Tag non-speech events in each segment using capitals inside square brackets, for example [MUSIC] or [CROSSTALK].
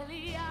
voy a pelear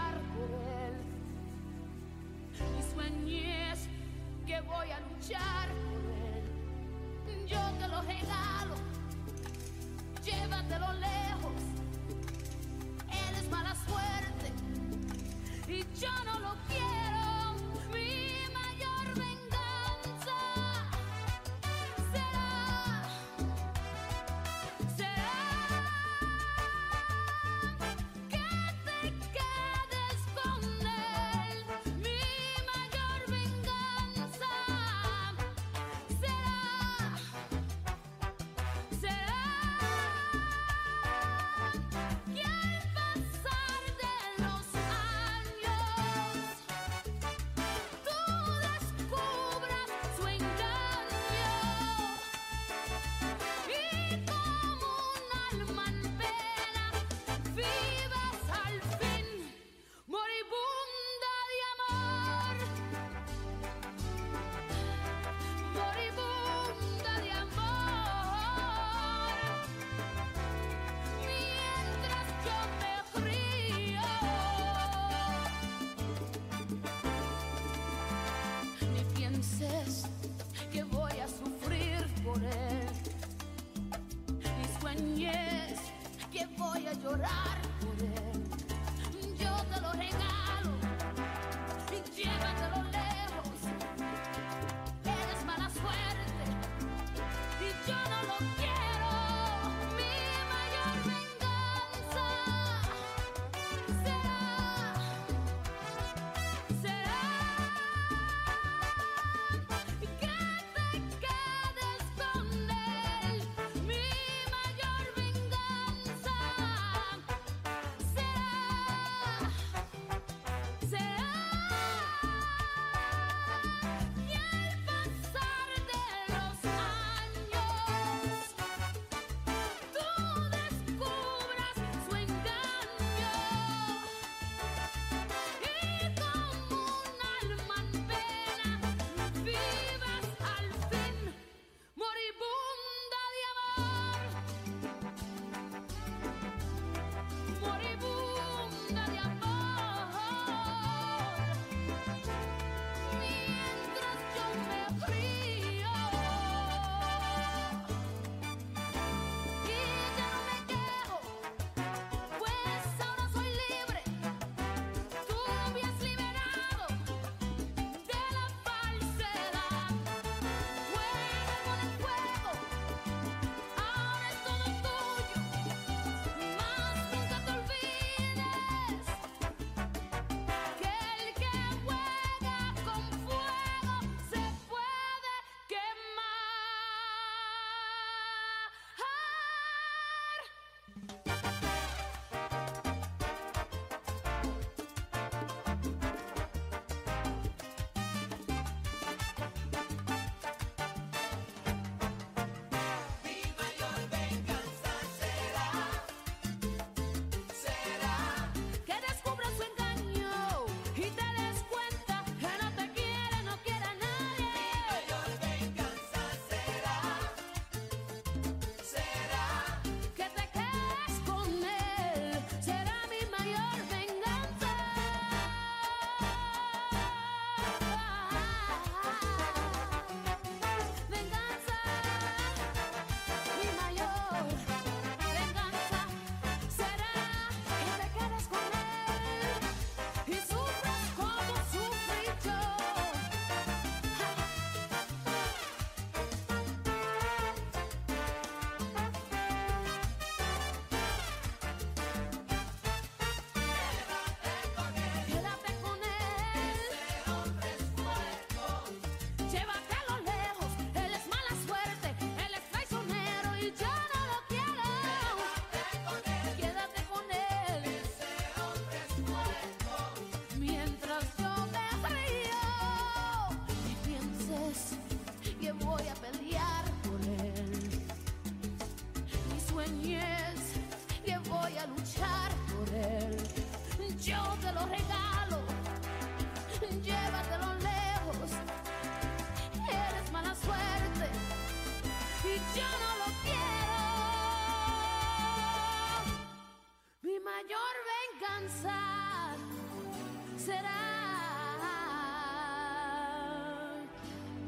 será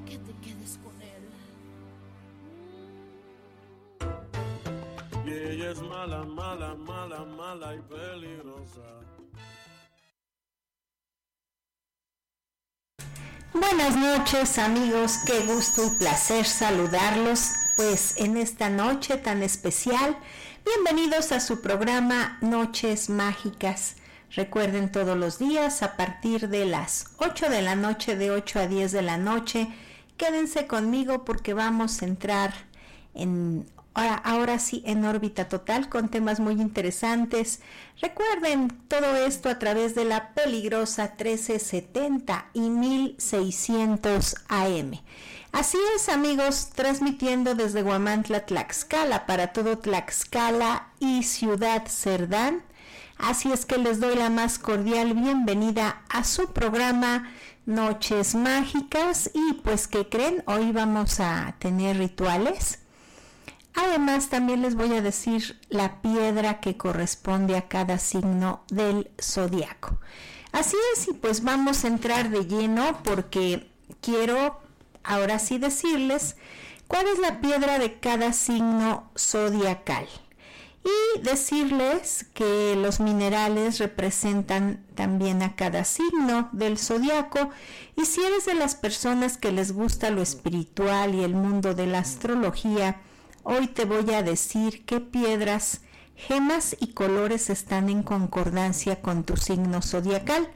que te quedes con él. Y ella es mala, mala, mala, mala y peligrosa. Buenas noches amigos, qué gusto y placer saludarlos pues en esta noche tan especial. Bienvenidos a su programa Noches Mágicas. Recuerden todos los días a partir de las 8 de la noche, de 8 a 10 de la noche. Quédense conmigo porque vamos a entrar en ahora, ahora sí en órbita total con temas muy interesantes. Recuerden todo esto a través de la peligrosa 1370 y 1600 AM. Así es amigos, transmitiendo desde Guamantla, Tlaxcala para todo Tlaxcala y Ciudad Cerdán. Así es que les doy la más cordial bienvenida a su programa Noches Mágicas y pues que creen, hoy vamos a tener rituales. Además también les voy a decir la piedra que corresponde a cada signo del zodiaco. Así es y pues vamos a entrar de lleno porque quiero ahora sí decirles cuál es la piedra de cada signo zodiacal y decirles que los minerales representan también a cada signo del zodiaco y si eres de las personas que les gusta lo espiritual y el mundo de la astrología, hoy te voy a decir qué piedras, gemas y colores están en concordancia con tu signo zodiacal.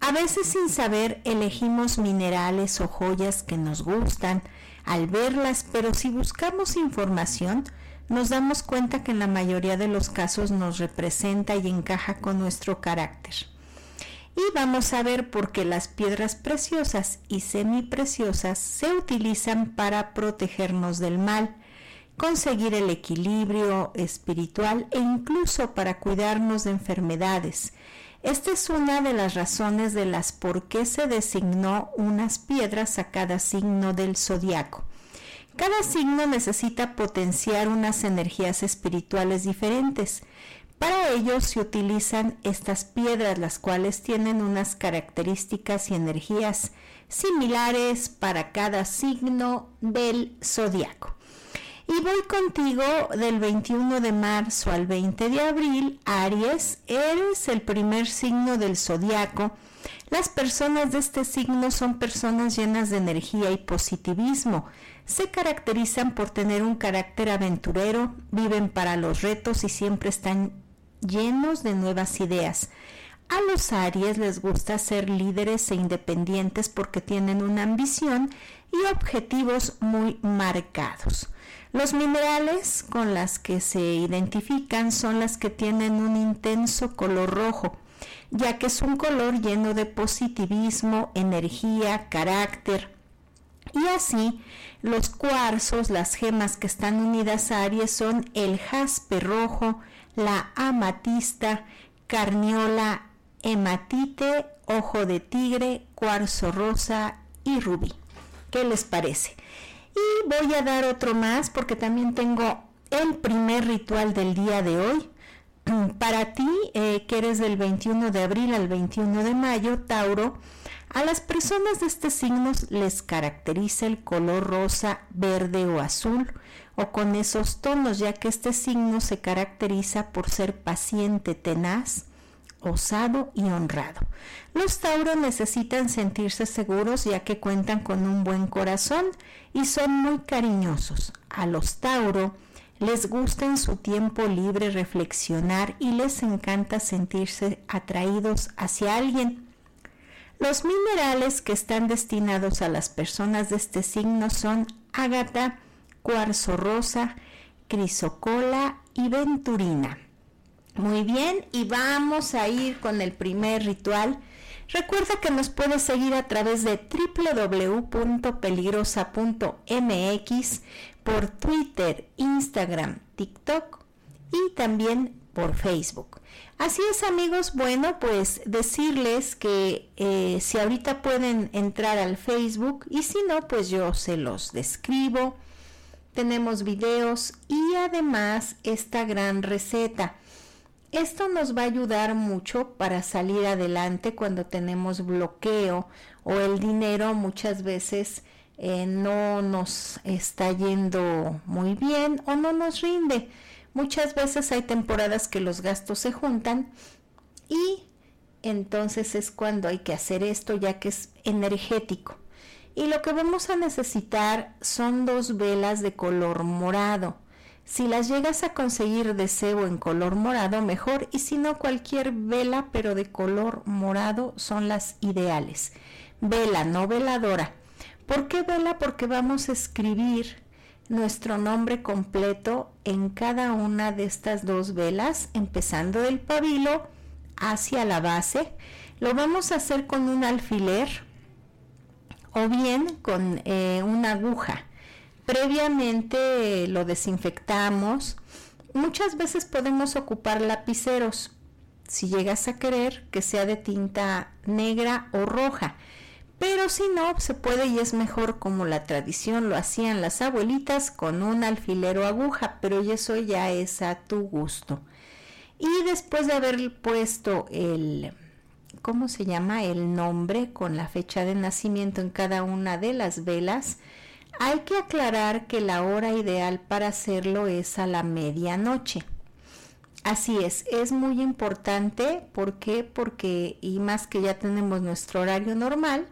A veces sin saber elegimos minerales o joyas que nos gustan al verlas, pero si buscamos información, nos damos cuenta que en la mayoría de los casos nos representa y encaja con nuestro carácter. Y vamos a ver por qué las piedras preciosas y semipreciosas se utilizan para protegernos del mal, conseguir el equilibrio espiritual e incluso para cuidarnos de enfermedades. Esta es una de las razones de las por qué se designó unas piedras a cada signo del zodiaco. Cada signo necesita potenciar unas energías espirituales diferentes. Para ello se utilizan estas piedras, las cuales tienen unas características y energías similares para cada signo del zodiaco. Y voy contigo del 21 de marzo al 20 de abril. Aries, eres el primer signo del zodiaco. Las personas de este signo son personas llenas de energía y positivismo. Se caracterizan por tener un carácter aventurero, viven para los retos y siempre están llenos de nuevas ideas. A los Aries les gusta ser líderes e independientes porque tienen una ambición y objetivos muy marcados. Los minerales con las que se identifican son las que tienen un intenso color rojo, ya que es un color lleno de positivismo, energía, carácter. Y así, los cuarzos, las gemas que están unidas a Aries son el jaspe rojo, la amatista, carniola, hematite, ojo de tigre, cuarzo rosa y rubí. ¿Qué les parece? Y voy a dar otro más porque también tengo el primer ritual del día de hoy. [CLEARS THROAT] Para ti, eh, que eres del 21 de abril al 21 de mayo, Tauro, a las personas de este signo les caracteriza el color rosa, verde o azul o con esos tonos, ya que este signo se caracteriza por ser paciente, tenaz, osado y honrado. Los Tauro necesitan sentirse seguros ya que cuentan con un buen corazón y son muy cariñosos. A los Tauro les gusta en su tiempo libre reflexionar y les encanta sentirse atraídos hacia alguien. Los minerales que están destinados a las personas de este signo son ágata, cuarzo rosa, crisocola y venturina. Muy bien, y vamos a ir con el primer ritual. Recuerda que nos puedes seguir a través de www.peligrosa.mx por Twitter, Instagram, TikTok y también por Facebook. Así es amigos, bueno pues decirles que eh, si ahorita pueden entrar al Facebook y si no pues yo se los describo. Tenemos videos y además esta gran receta. Esto nos va a ayudar mucho para salir adelante cuando tenemos bloqueo o el dinero muchas veces eh, no nos está yendo muy bien o no nos rinde. Muchas veces hay temporadas que los gastos se juntan y entonces es cuando hay que hacer esto ya que es energético. Y lo que vamos a necesitar son dos velas de color morado. Si las llegas a conseguir de cebo en color morado, mejor. Y si no, cualquier vela, pero de color morado, son las ideales. Vela, no veladora. ¿Por qué vela? Porque vamos a escribir nuestro nombre completo en cada una de estas dos velas, empezando del pabilo hacia la base. Lo vamos a hacer con un alfiler o bien con eh, una aguja. Previamente lo desinfectamos. Muchas veces podemos ocupar lapiceros, si llegas a querer que sea de tinta negra o roja. Pero si no, se puede y es mejor como la tradición lo hacían las abuelitas con un alfilero aguja, pero eso ya es a tu gusto. Y después de haber puesto el, ¿cómo se llama? El nombre con la fecha de nacimiento en cada una de las velas, hay que aclarar que la hora ideal para hacerlo es a la medianoche. Así es, es muy importante. ¿Por qué? Porque, y más que ya tenemos nuestro horario normal,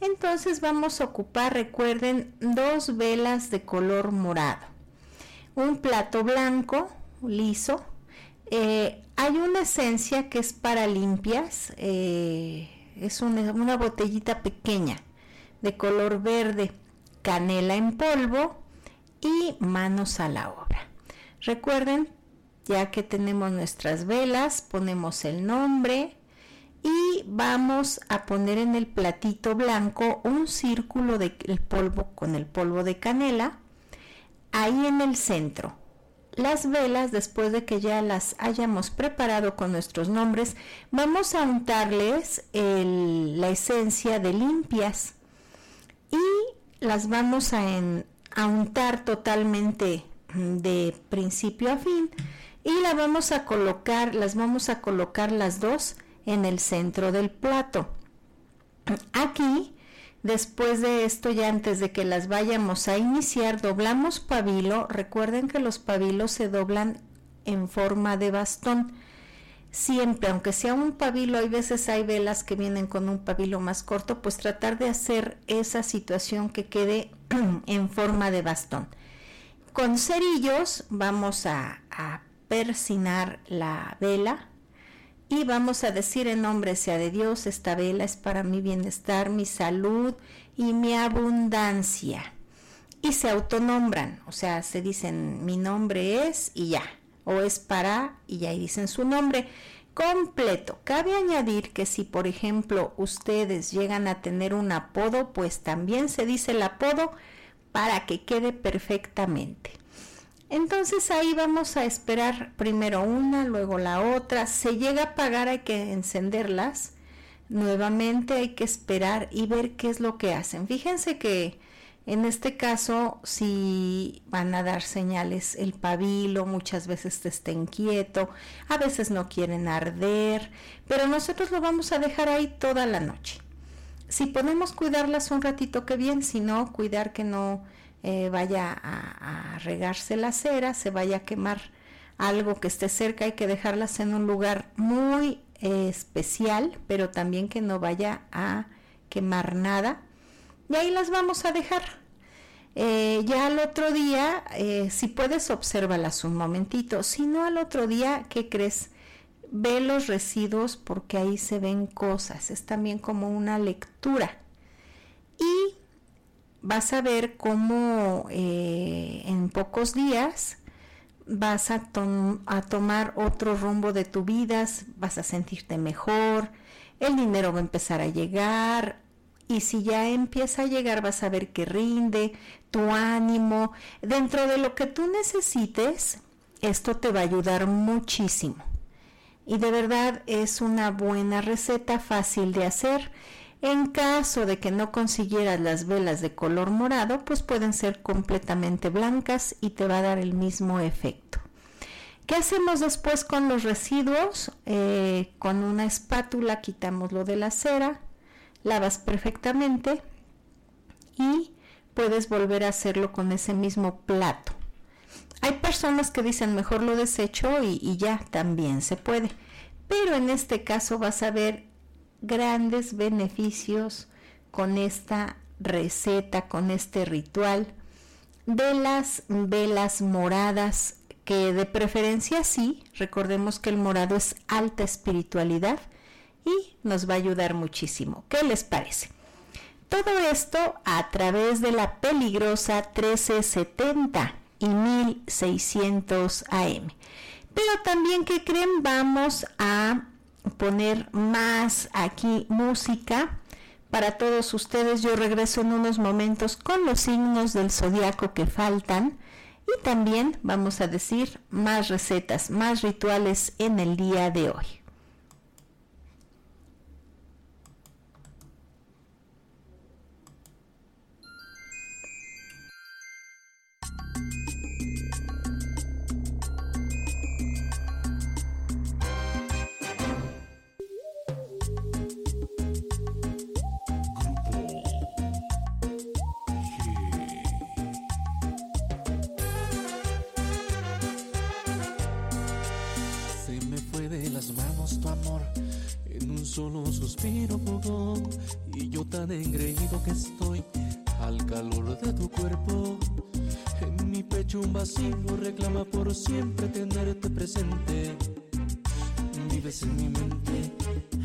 entonces vamos a ocupar, recuerden, dos velas de color morado. Un plato blanco, liso. Eh, hay una esencia que es para limpias. eh, es una, una botellita pequeña de color verde, canela en polvo y manos a la obra. Recuerden, ya que tenemos nuestras velas, ponemos el nombre, y vamos a poner en el platito blanco un círculo de el polvo con el polvo de canela ahí en el centro. Las velas, después de que ya las hayamos preparado con nuestros nombres, vamos a untarles la esencia de limpias y las vamos a, en- untar totalmente mm, de principio a fin y la vamos a colocar, las vamos a colocar las dos en el centro del plato. Aquí, después de esto, ya antes de que las vayamos a iniciar, doblamos pabilo. Recuerden que los pabilos se doblan en forma de bastón. Siempre, aunque sea un pabilo, hay veces hay velas que vienen con un pabilo más corto, pues tratar de hacer esa situación que quede [CLEARS THROAT] en forma de bastón. Con cerillos vamos a, a persinar la vela y vamos a decir en nombre sea de Dios, esta vela es para mi bienestar, mi salud y mi abundancia. Y se autonombran, o sea, se dicen mi nombre es y ya, o es para y y dicen su nombre completo. Cabe añadir que si por ejemplo ustedes llegan a tener un apodo, pues también se dice el apodo para que quede perfectamente. Entonces ahí vamos a esperar primero una, luego la otra. Se llega a apagar, hay que encenderlas. Nuevamente hay que esperar y ver qué es lo que hacen. Fíjense que en este caso si van a dar señales el pabilo, muchas veces está inquieto, a veces no quieren arder, pero nosotros lo vamos a dejar ahí toda la noche. Si podemos cuidarlas un ratito, que bien, si no, cuidar que no eh, vaya a, a, regarse la cera, se vaya a quemar algo que esté cerca, hay que dejarlas en un lugar muy eh, especial, pero también que no vaya a quemar nada. Y ahí las vamos a dejar. Eh, ya al otro día, si puedes, obsérvalas un momentito. Si no, al otro día, ¿qué crees? Ve los residuos porque ahí se ven cosas. Es también como una lectura. Y vas a ver cómo eh, en pocos días vas a, a, tomar otro rumbo de tu vida, vas a sentirte mejor, el dinero va a empezar a llegar y si ya empieza a llegar vas a ver que rinde tu ánimo, dentro de lo que tú necesites, esto te va a ayudar muchísimo. Y de verdad es una buena receta fácil de hacer en caso de que no consiguieras las velas de color morado, pues pueden ser completamente blancas y te va a dar el mismo efecto. ¿Qué hacemos después con los residuos? Eh, con una espátula quitamos lo de la cera, lavas perfectamente y puedes volver a hacerlo con ese mismo plato. Hay personas que dicen mejor lo desecho y, y ya también se puede, pero en este caso vas a ver grandes beneficios con esta receta, con este ritual de las velas moradas, que de preferencia sí, recordemos que el morado es alta espiritualidad y nos va a ayudar muchísimo. ¿Qué les parece? Todo esto a través de la peligrosa 1370 y 1600 AM. Pero también que creen, vamos a poner más aquí música para todos ustedes. Yo regreso en unos momentos con los signos del zodiaco que faltan y también vamos a decir más recetas, más rituales en el día de hoy. Solo suspiro jugó, y yo tan engreído que estoy al calor de tu cuerpo. En mi pecho un vacío reclama por siempre tenerte presente. Vives en mi mente,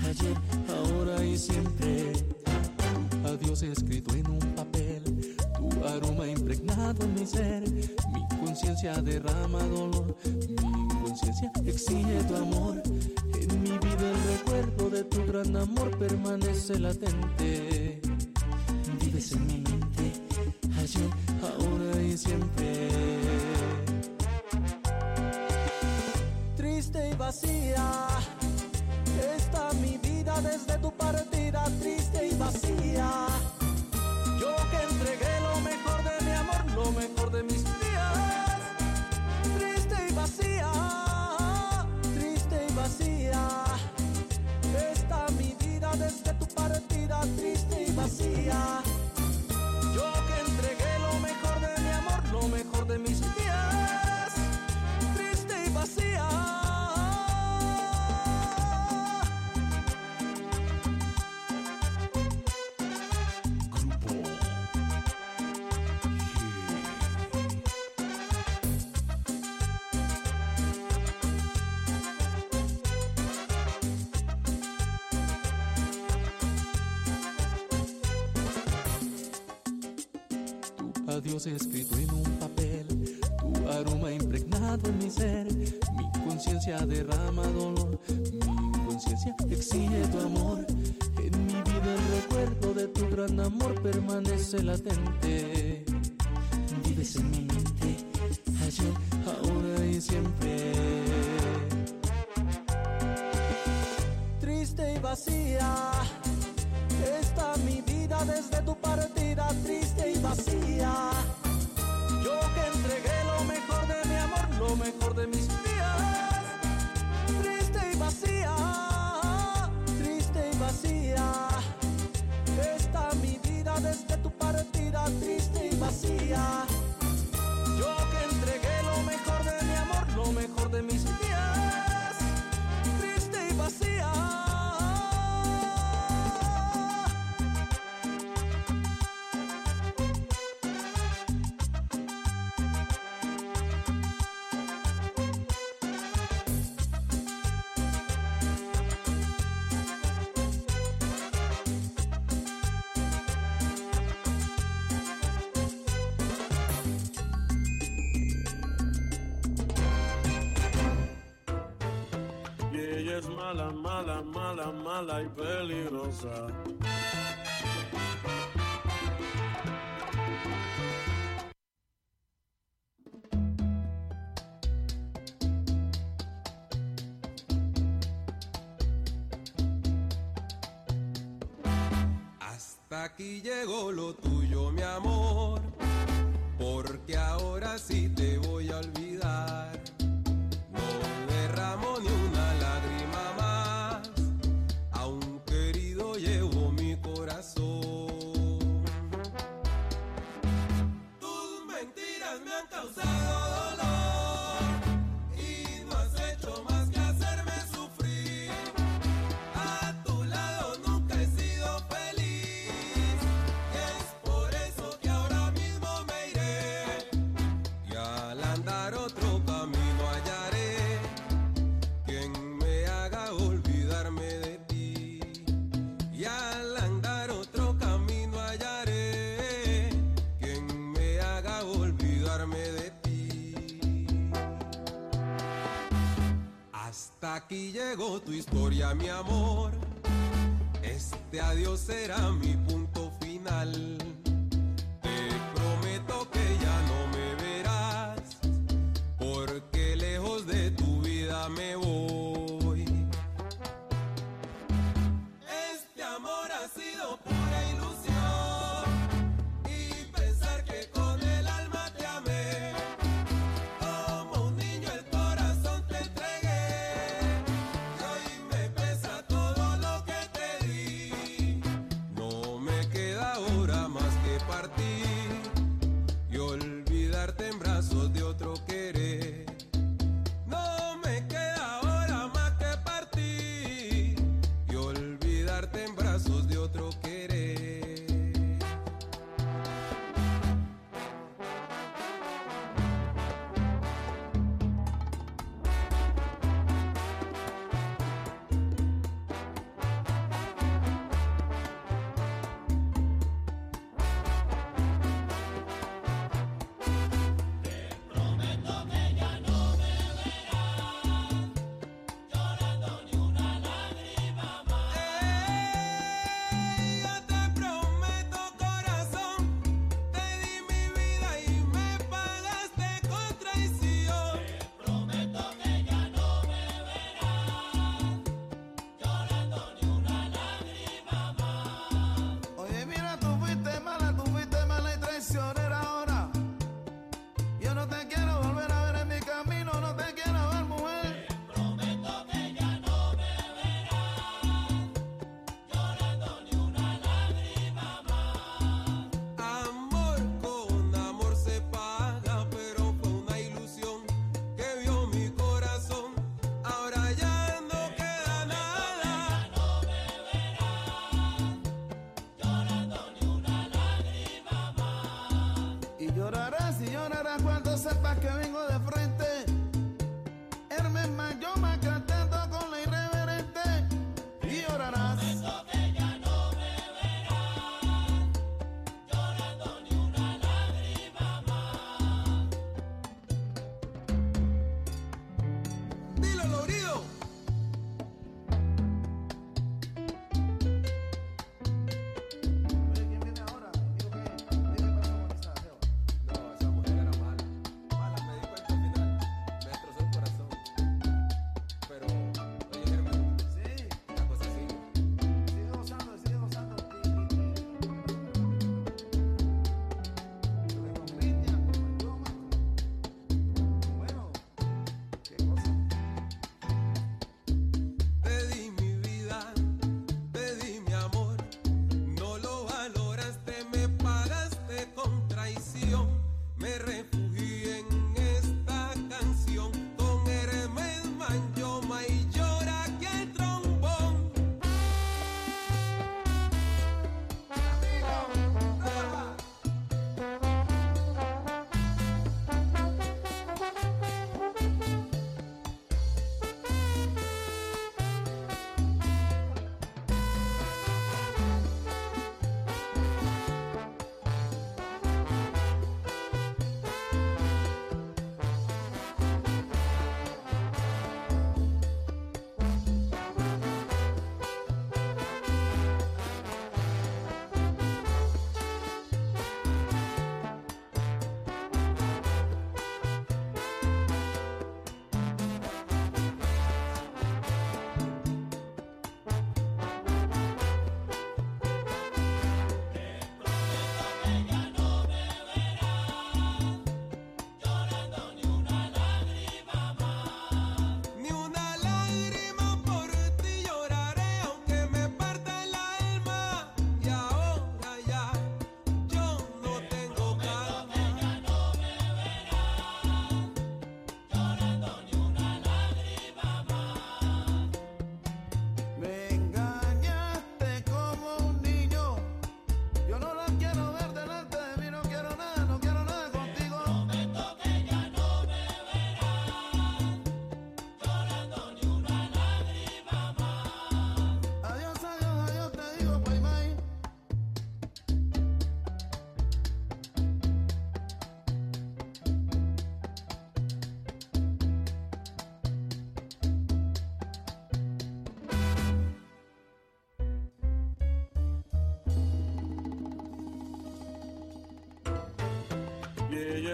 ayer, ahora y siempre. Adiós escrito en un papel, tu aroma impregnado en mi ser, mi conciencia derrama dolor, mi conciencia exige tu amor. En mi vida el recuerdo gran amor permanece latente. Vives en mi mente, ayer, ahora y siempre. Triste y vacía, está mi vida desde tu partida, triste y vacía. Triste latente. Peligrosa. Hasta llegó tu historia, mi amor. Este adiós será mi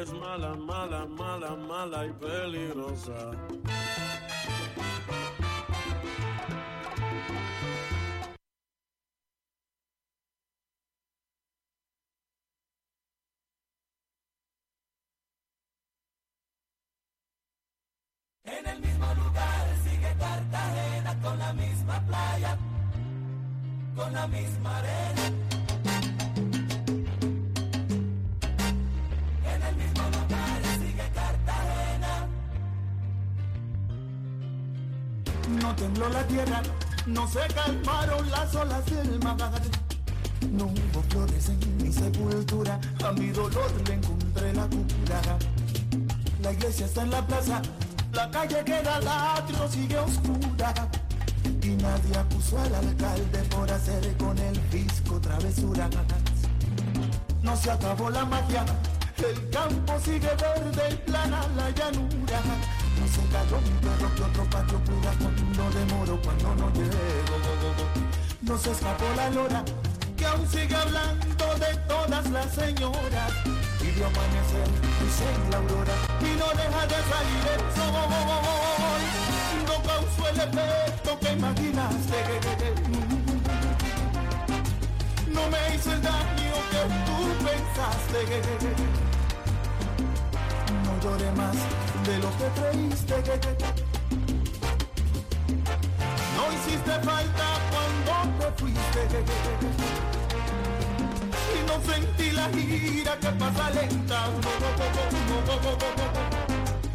es mala, mala, mala, mala y peligrosa. La tierra, no se calmaron las olas del mar. No hubo flores en mi sepultura, a mi dolor le encontré la cura. La iglesia está en la plaza, la calle que era el atrio sigue oscura. Y nadie acusó al alcalde por hacer con el fisco travesuras. No se acabó la magia, el campo sigue verde y plana la llanura. No se cayó mi perro que otro patio pura cuando demoro, cuando no llego. No se escapó la lora, que aún sigue hablando de todas las señoras. Y vio amanecer, dice la aurora, y no deja de salir el sol. No causó el efecto que imaginaste. No me hizo el daño que tú pensaste. Lloré más de lo que creíste. No hiciste falta cuando te fuiste. Y no sentí la gira que pasa lenta.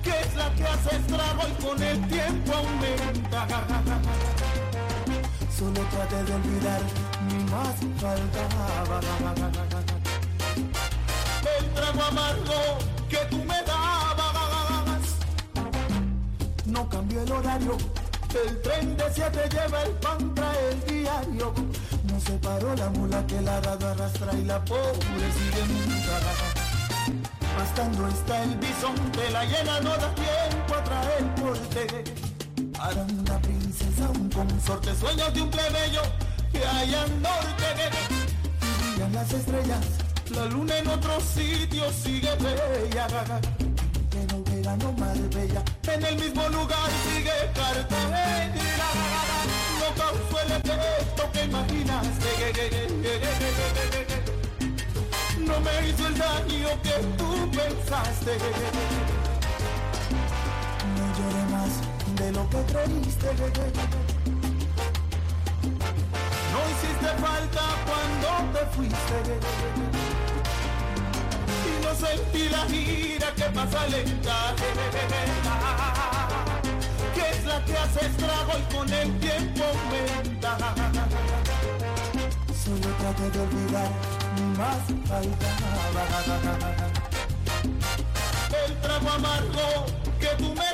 Que es la que hace estrago y con el tiempo aumenta. Solo traté de olvidar, ni más faltaba. El trago amargo No cambió el horario, el tren de siete lleva el pan, trae el diario. No se paró la mula que la arado arrastra y la pobre sigue nunca. Bastando está el bisonte, la llena no da tiempo a traer porte. Para una princesa, un consorte, sueños de un plebeyo que hay al norte. Brillan las estrellas, la luna en otro sitio sigue bella. En el mismo lugar sigue Cartagena. No causó el efecto que imaginaste. No me hizo el daño que tú pensaste. No lloré más de lo que creíste. No hiciste falta cuando te fuiste. Sentí la gira que pasa lenta. Que es la que hace estrago y con el tiempo aumenta. Solo traté de olvidar, más faltaba. El trago amargo que tú me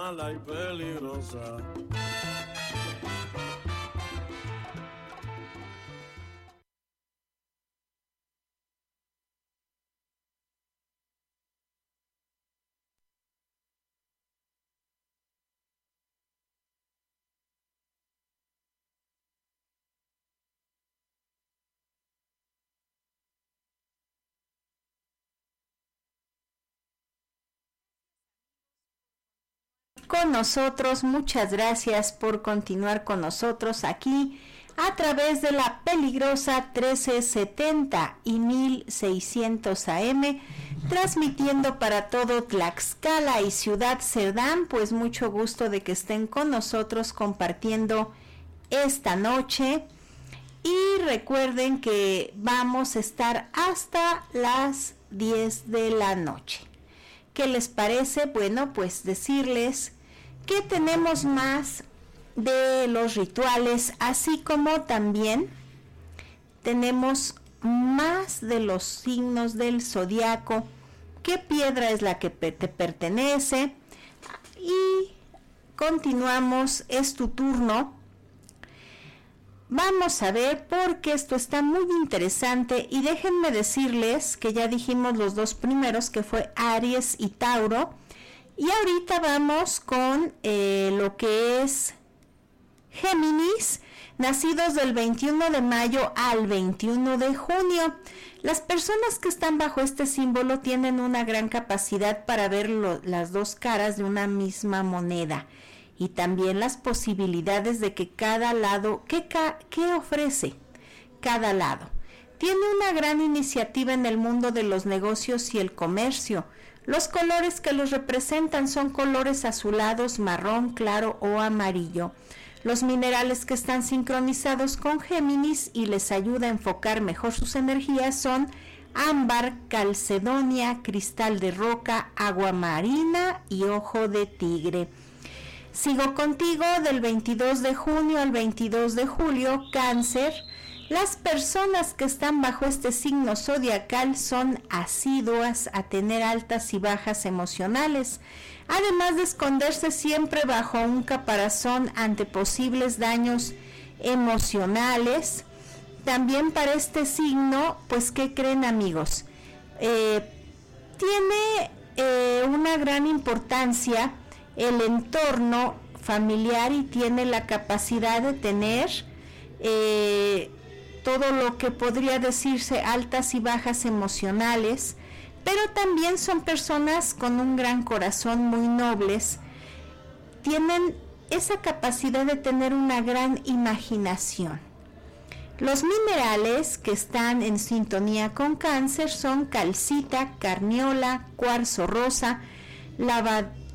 mala, y peligrosa. Con nosotros. Muchas gracias por continuar con nosotros aquí a través de la peligrosa 1370 y 1600 AM, transmitiendo para todo Tlaxcala y Ciudad Cerdán. Pues mucho gusto de que estén con nosotros compartiendo esta noche. Y recuerden que vamos a estar hasta las 10 de la noche. ¿Qué les parece? Bueno, pues decirles que tenemos más de los rituales, así como también tenemos más de los signos del zodiaco, qué piedra es la que te pertenece y continuamos, es tu turno. Vamos a ver porque esto está muy interesante y déjenme decirles que ya dijimos los dos primeros que fue Aries y Tauro y ahorita vamos con eh, lo que es Géminis, nacidos del 21 de mayo al 21 de junio. Las personas que están bajo este símbolo tienen una gran capacidad para ver las dos caras de una misma moneda y también las posibilidades de que cada lado, ¿qué, qué ofrece cada lado? Tiene una gran iniciativa en el mundo de los negocios y el comercio los colores que los representan son colores azulados, marrón, claro o amarillo. Los minerales que están sincronizados con Géminis y les ayuda a enfocar mejor sus energías son ámbar, calcedonia, cristal de roca, agua marina y ojo de tigre. Sigo contigo del 22 de junio al 22 de julio, cáncer. Las personas que están bajo este signo zodiacal son asiduas a tener altas y bajas emocionales, además de esconderse siempre bajo un caparazón ante posibles daños emocionales. También para este signo, pues, ¿qué creen amigos? Eh, tiene eh, una gran importancia el entorno familiar y tiene la capacidad de tener eh, todo lo que podría decirse altas y bajas emocionales, pero también son personas con un gran corazón, muy nobles, tienen esa capacidad de tener una gran imaginación. Los minerales que están en sintonía con cáncer son calcita, carniola, cuarzo rosa,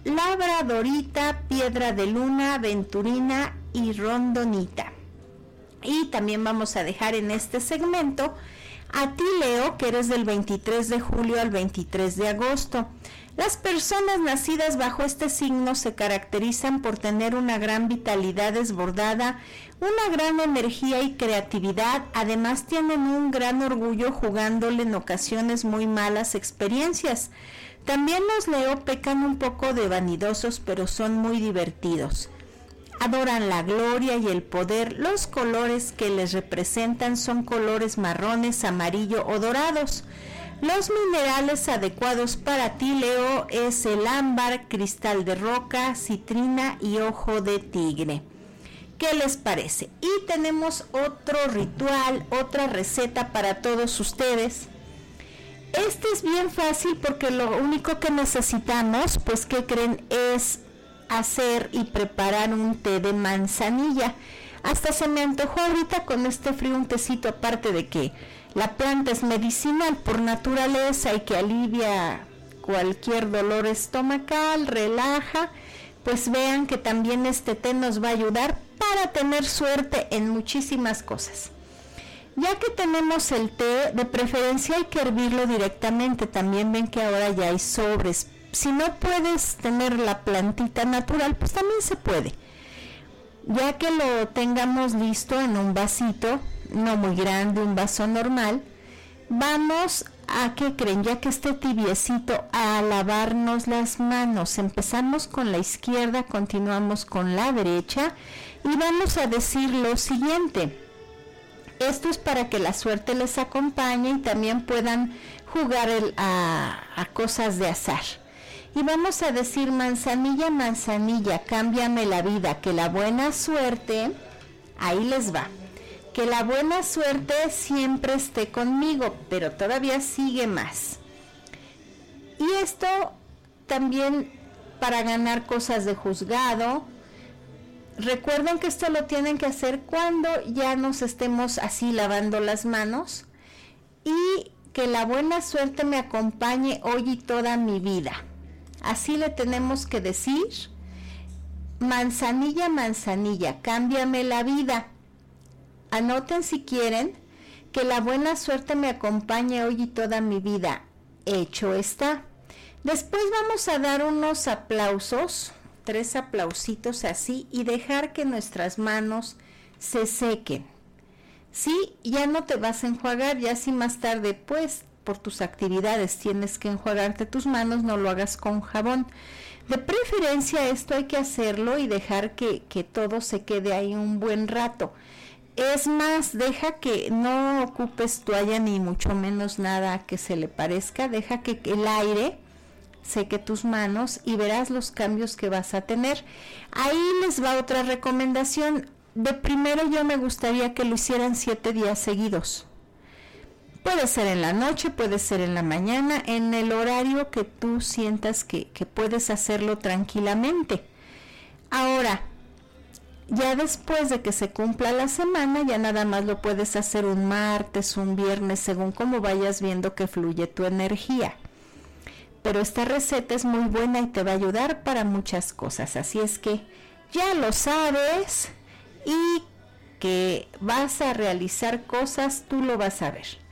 labradorita, piedra de luna, venturina y rondonita. Y también vamos a dejar en este segmento a ti, Leo, que eres del 23 de julio al 23 de agosto. Las personas nacidas bajo este signo se caracterizan por tener una gran vitalidad desbordada, una gran energía y creatividad, además tienen un gran orgullo jugándole en ocasiones muy malas experiencias. También los Leo pecan un poco de vanidosos, pero son muy divertidos adoran la gloria y el poder. Los colores que les representan son colores marrones, amarillo o dorados. Los minerales adecuados para ti, Leo, es el ámbar, cristal de roca, citrina y ojo de tigre. ¿Qué les parece? Y tenemos otro ritual, otra receta para todos ustedes. Este es bien fácil porque lo único que necesitamos, pues que creen, es hacer y preparar un té de manzanilla. Hasta se me antojó ahorita con este frío un tecito, aparte de que la planta es medicinal por naturaleza y que alivia cualquier dolor estomacal, relaja, pues vean que también este té nos va a ayudar para tener suerte en muchísimas cosas. Ya que tenemos el té, de preferencia hay que hervirlo directamente. También ven que ahora ya hay sobres si no puedes tener la plantita natural, pues también se puede. Ya que lo tengamos listo en un vasito, no muy grande, un vaso normal, vamos a que creen, ya que esté tibiecito, a lavarnos las manos. Empezamos con la izquierda, continuamos con la derecha y vamos a decir lo siguiente. Esto es para que la suerte les acompañe y también puedan jugar a, a cosas de azar. Y vamos a decir manzanilla, manzanilla, cámbiame la vida, que la buena suerte, ahí les va, que la buena suerte siempre esté conmigo, pero todavía sigue más. Y esto también para ganar cosas de juzgado. Recuerden que esto lo tienen que hacer cuando ya nos estemos así lavando las manos y que la buena suerte me acompañe hoy y toda mi vida. Así le tenemos que decir, manzanilla, manzanilla, cámbiame la vida. Anoten si quieren que la buena suerte me acompañe hoy y toda mi vida. Hecho está. Después vamos a dar unos aplausos, tres aplausitos así y dejar que nuestras manos se sequen. Sí, ya no te vas a enjuagar, ya si más tarde pues por tus actividades tienes que enjuagarte tus manos, no lo hagas con jabón. De preferencia esto hay que hacerlo y dejar que, que todo se quede ahí un buen rato. Es más, deja que no ocupes toalla ni mucho menos nada que se le parezca, deja que el aire seque tus manos y verás los cambios que vas a tener. Ahí les va otra recomendación. De primero yo me gustaría que lo hicieran siete días seguidos. Puede ser en la noche, puede ser en la mañana, en el horario que tú sientas que, que puedes hacerlo tranquilamente. Ahora, ya después de que se cumpla la semana, ya nada más lo puedes hacer un martes, un viernes, según como vayas viendo que fluye tu energía. Pero esta receta es muy buena y te va a ayudar para muchas cosas. Así es que ya lo sabes y que vas a realizar cosas, tú lo vas a ver.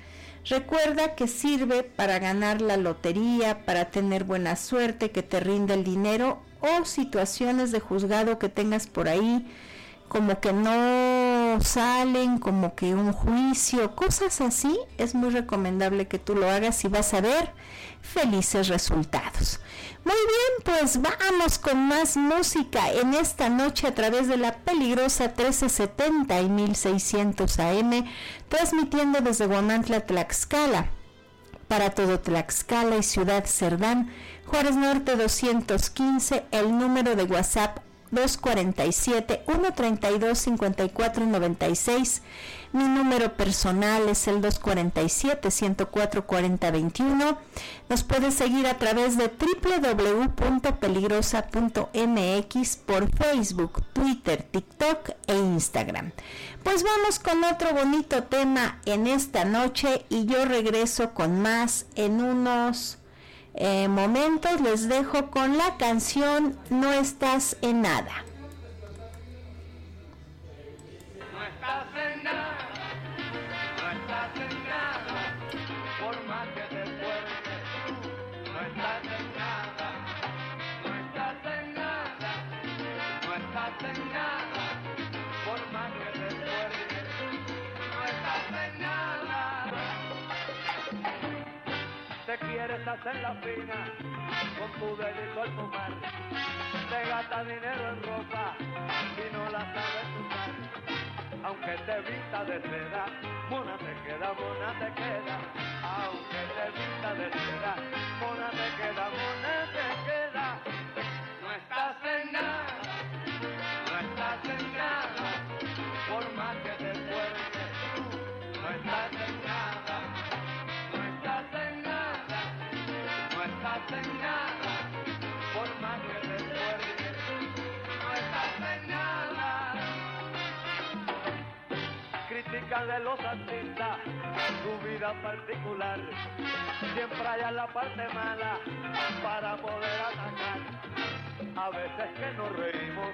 Recuerda que sirve para ganar la lotería, para tener buena suerte, que te rinda el dinero o situaciones de juzgado que tengas por ahí, como que no salen, como que un juicio, cosas así, es muy recomendable que tú lo hagas y vas a ver felices resultados. Muy bien, pues vamos con más música en esta noche a través de la peligrosa 1370 y 1600 AM, transmitiendo desde Guamantla, Tlaxcala, para todo Tlaxcala y Ciudad Cerdán, Juárez Norte 215, el número de WhatsApp 247 132 54 96. Mi número personal es el 247 104 40 21. Nos puedes seguir a través de www.peligrosa.mx por Facebook, Twitter, TikTok e Instagram. Pues vamos con otro bonito tema en esta noche y yo regreso con más en unos eh, momentos. Les dejo con la canción No estás en nada. Quieres hacer la fina con tu dedito al fumar, te gasta dinero en ropa y no la sabes usar. Aunque te vista de seda, mona te queda, mona te queda, aunque te vista de seda, mona te queda, mona de los artistas, su vida particular. Siempre hay la parte mala para poder atacar. A veces que nos reímos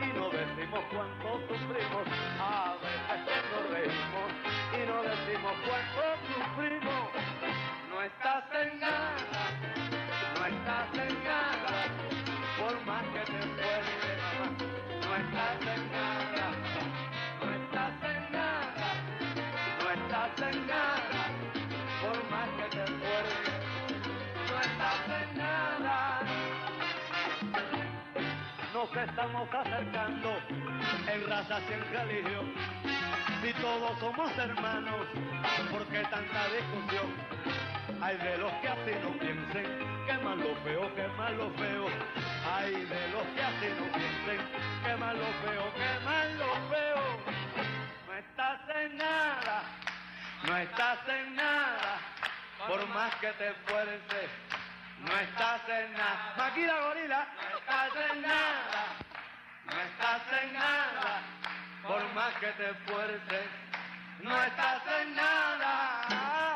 y no decimos cuánto sufrimos. A veces que nos reímos y no decimos cuánto sufrimos. No estás en nada, estamos acercando en raza y en religión. Si todos somos hermanos, ¿por qué tanta discusión? Hay de los que así no piensen, que más lo feo, que más lo feo. Hay de los que así no piensen, que más lo feo, que más lo feo. No estás en nada, no estás en nada, por más que te esfuerces, no estás en nada. Maquila gorila, no estás en nada, no estás en nada, por más que te esfuerces, no estás en nada.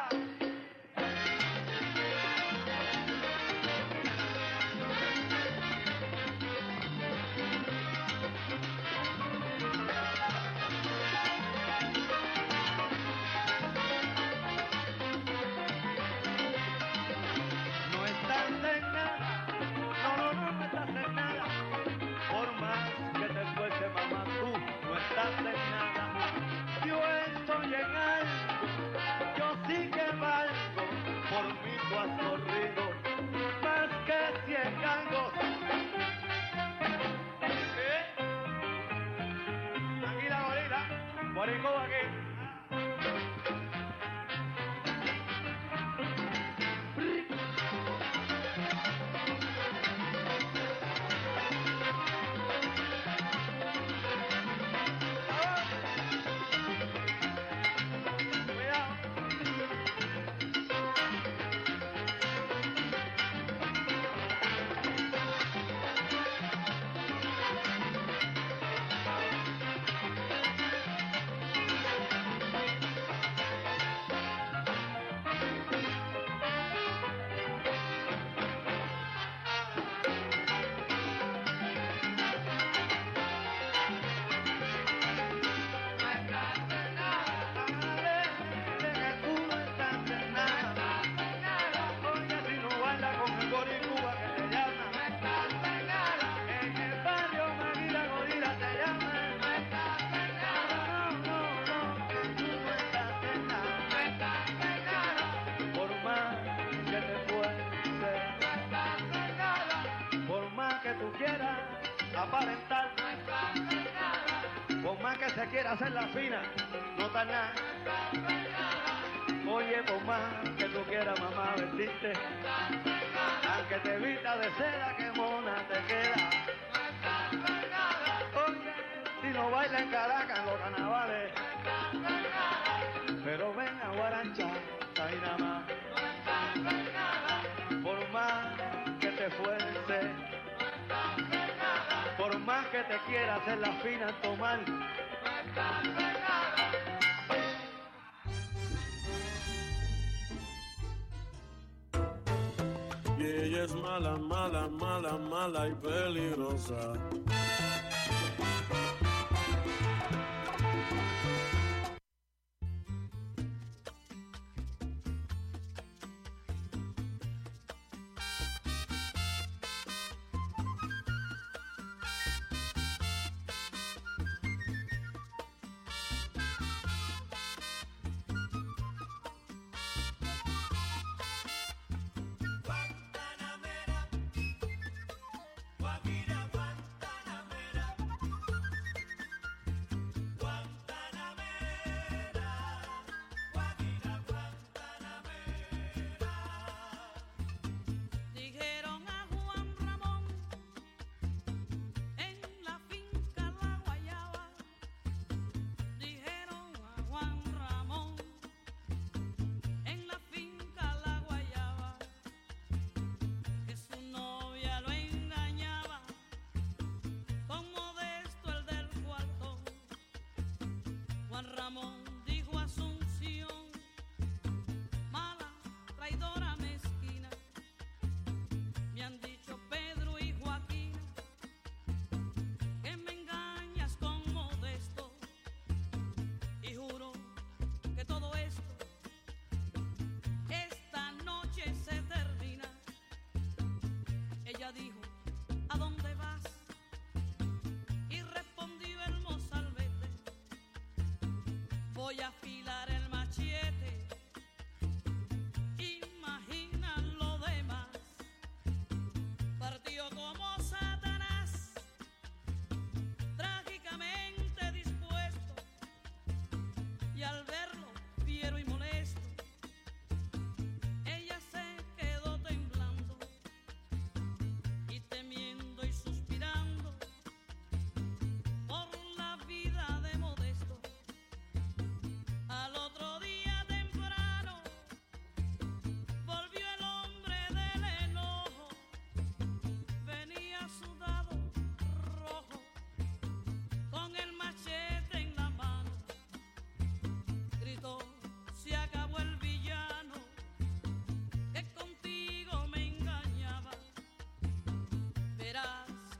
Aparentar, por más que se quiera hacer la fina, no está nada. Oye, por más que tú quieras, mamá, vestirte, aunque te vista de seda, que mona te queda. Oye, si no baila en Caracas, en los carnavales, que te quiera hacer la fina en tomar, Y ella es mala, mala, mala, mala y peligrosa.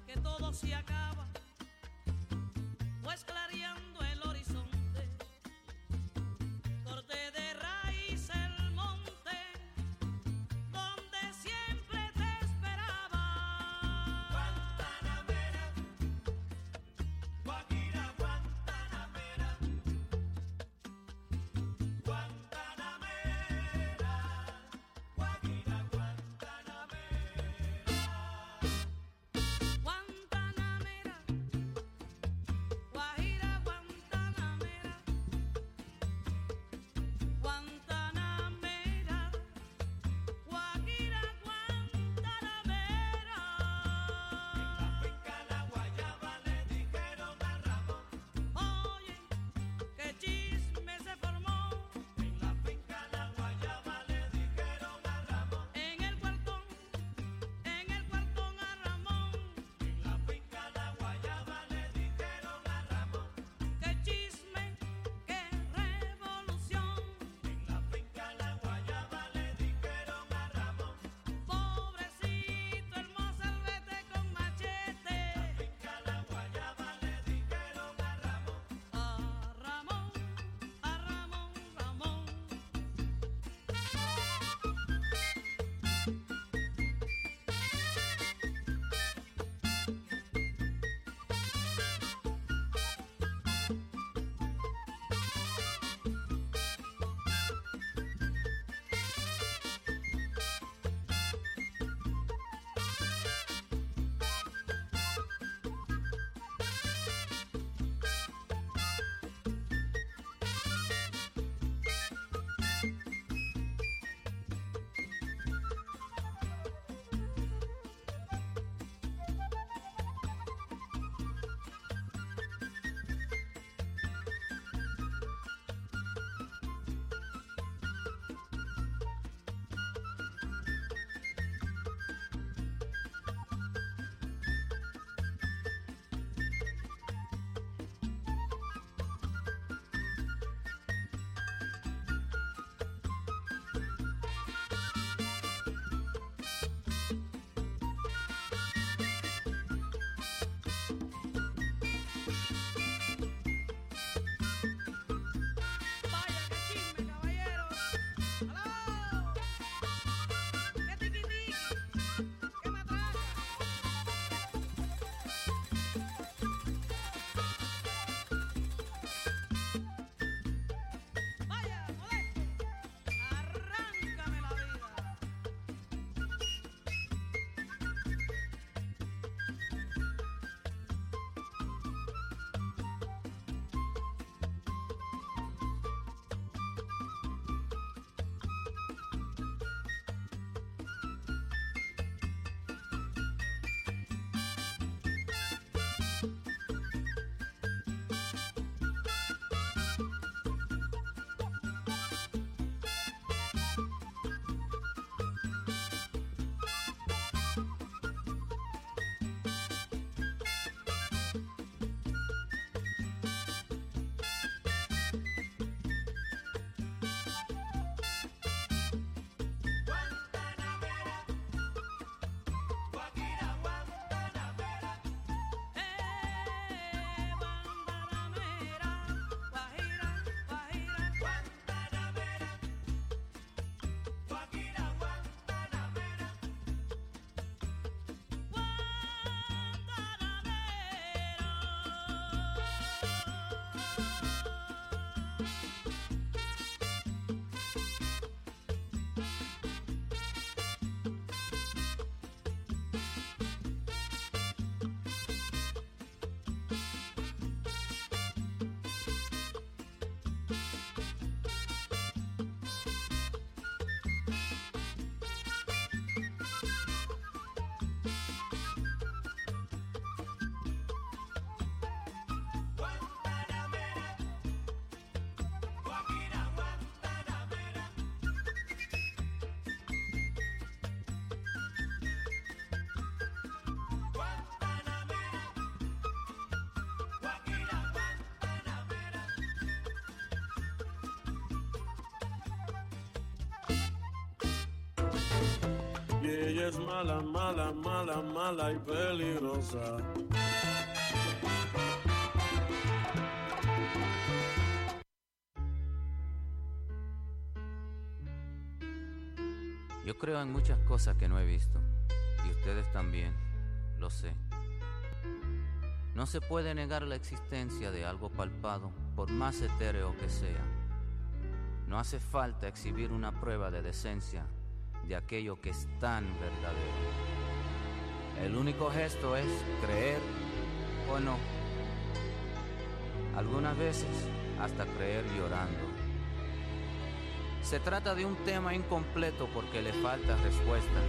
Que todo se acaba, es mala, mala, mala, mala y peligrosa. Yo creo en muchas cosas que no he visto, y ustedes también, lo sé. No se puede negar la existencia de algo palpado, por más etéreo que sea. No hace falta exhibir una prueba de decencia de aquello que es tan verdadero. El único gesto es creer o no. Algunas veces hasta creer llorando. Se trata de un tema incompleto porque le falta respuesta.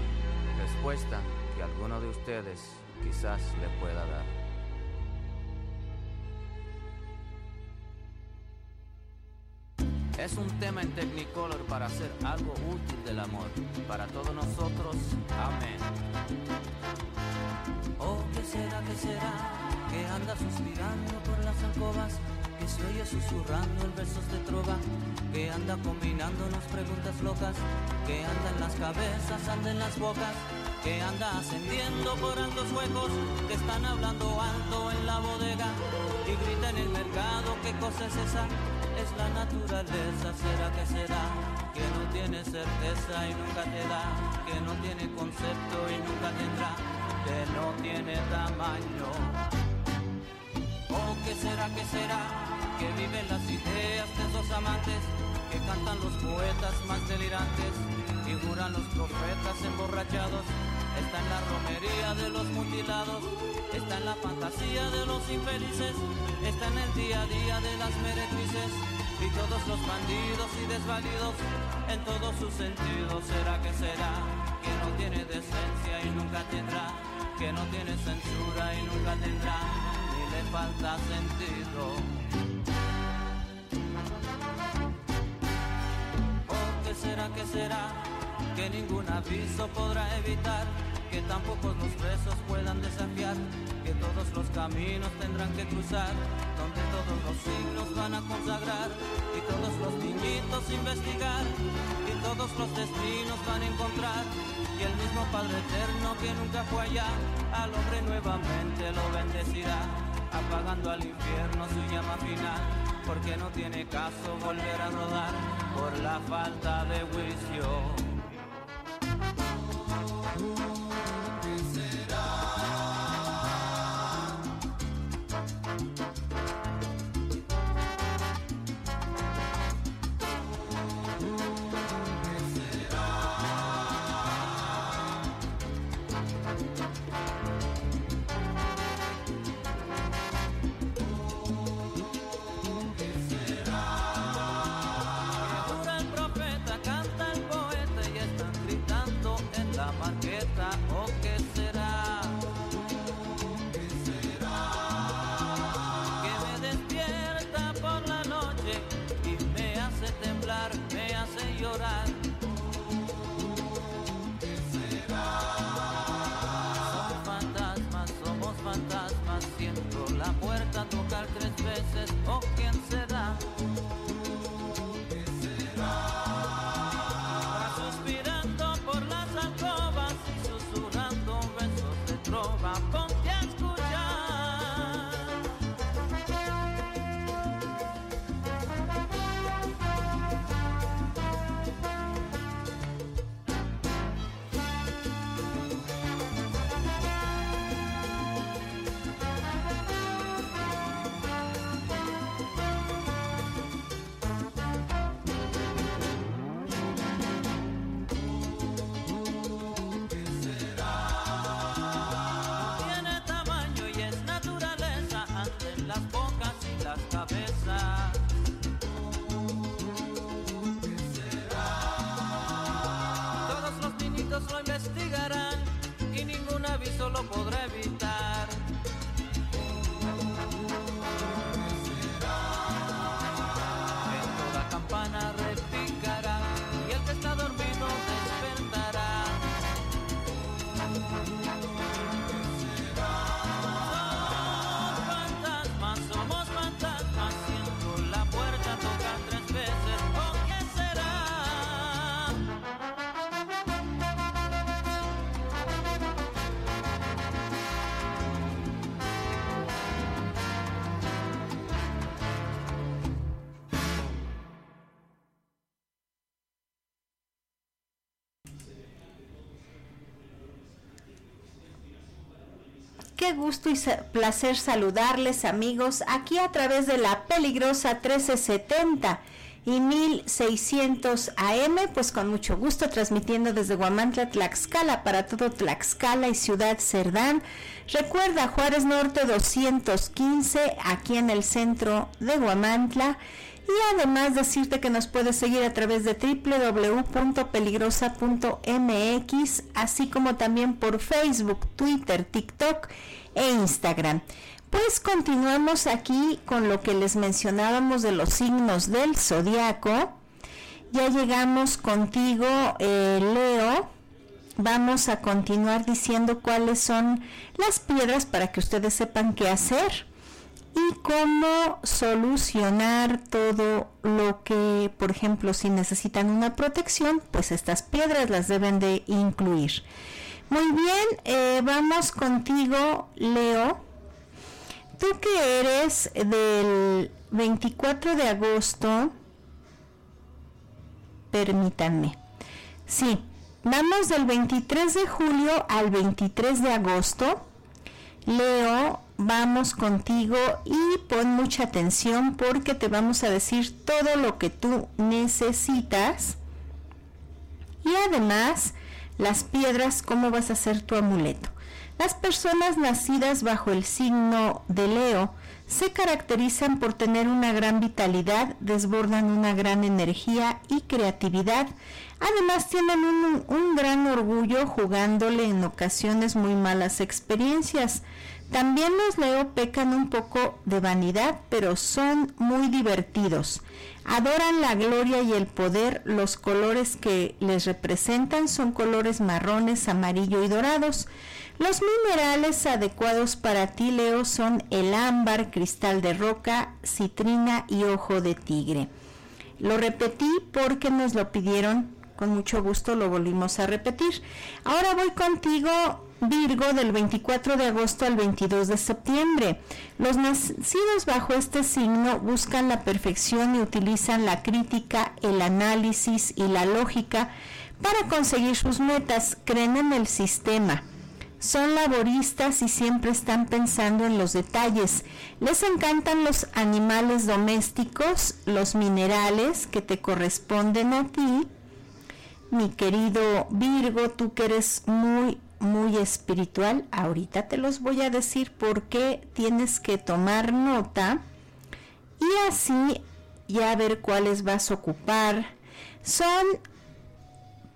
Respuesta que alguno de ustedes quizás le pueda dar. Es un tema en Technicolor para hacer algo útil del amor. Para todos nosotros, amén. Oh, ¿qué será, qué será? Que anda suspirando por las alcobas, que se oye susurrando en versos de trova, que anda combinándonos preguntas locas, que anda en las cabezas, anda en las bocas, que anda ascendiendo por altos huecos, que están hablando alto en la bodega y grita en el mercado, ¿qué cosa es esa? La naturaleza, será que será, que no tiene certeza y nunca te da, que no tiene concepto y nunca tendrá, que no tiene tamaño. Oh, ¿qué será, qué será? Que viven las ideas de esos amantes, que cantan los poetas más delirantes. Y juran los profetas emborrachados. Está en la romería de los mutilados, está en la fantasía de los infelices, está en el día a día de las meretrices y todos los bandidos y desvalidos en todos sus sentidos. ¿Será que será? Que no tiene decencia y nunca tendrá, que no tiene censura y nunca tendrá, ni le falta sentido. Oh, ¿qué será, qué será? Que ningún aviso podrá evitar, que tampoco los presos puedan desafiar, que todos los caminos tendrán que cruzar, donde todos los siglos van a consagrar, y todos los niñitos investigar, y todos los destinos van a encontrar, y el mismo Padre Eterno que nunca fue allá, al hombre nuevamente lo bendecirá, apagando al infierno su llama final porque no tiene caso volver a rodar por la falta de juicio. Qué gusto y placer saludarles amigos aquí a través de la peligrosa 1370 y 1600 AM, pues con mucho gusto transmitiendo desde Guamantla, Tlaxcala para todo Tlaxcala y Ciudad Cerdán. Recuerda Juárez Norte 215 aquí en el centro de Guamantla y además decirte que nos puedes seguir a través de www.peligrosa.mx, así como también por Facebook, Twitter, TikTok e Instagram. Pues continuamos aquí con lo que les mencionábamos de los signos del zodiaco. Ya llegamos contigo, eh, Leo. Vamos a continuar diciendo cuáles son las piedras para que ustedes sepan qué hacer y cómo solucionar todo lo que, por ejemplo, si necesitan una protección, pues estas piedras las deben de incluir. Muy bien, eh, vamos contigo, Leo. Tú que eres del 24 de agosto, permítanme. Sí, vamos del 23 de julio al 23 de agosto. Leo, vamos contigo y pon mucha atención porque te vamos a decir todo lo que tú necesitas. Y además, las piedras, cómo vas a hacer tu amuleto. Las personas nacidas bajo el signo de Leo se caracterizan por tener una gran vitalidad, desbordan una gran energía y creatividad. Además tienen un, un gran orgullo jugándole en ocasiones muy malas experiencias. También los Leo pecan un poco de vanidad, pero son muy divertidos. Adoran la gloria y el poder. Los colores que les representan son colores marrones, amarillo y dorados. Los minerales adecuados para ti, Leo, son el ámbar, cristal de roca, citrina y ojo de tigre. Lo repetí porque nos lo pidieron, con mucho gusto lo volvimos a repetir. Ahora voy contigo, Virgo, del 24 de agosto al 22 de septiembre. Los nacidos bajo este signo buscan la perfección y utilizan la crítica, el análisis y la lógica para conseguir sus metas. Creen en el sistema. Son laboristas y siempre están pensando en los detalles. Les encantan los animales domésticos, los minerales que te corresponden a ti. Mi querido Virgo, tú que eres muy muy espiritual. Ahorita te los voy a decir por qué tienes que tomar nota y así ya ver cuáles vas a ocupar. Son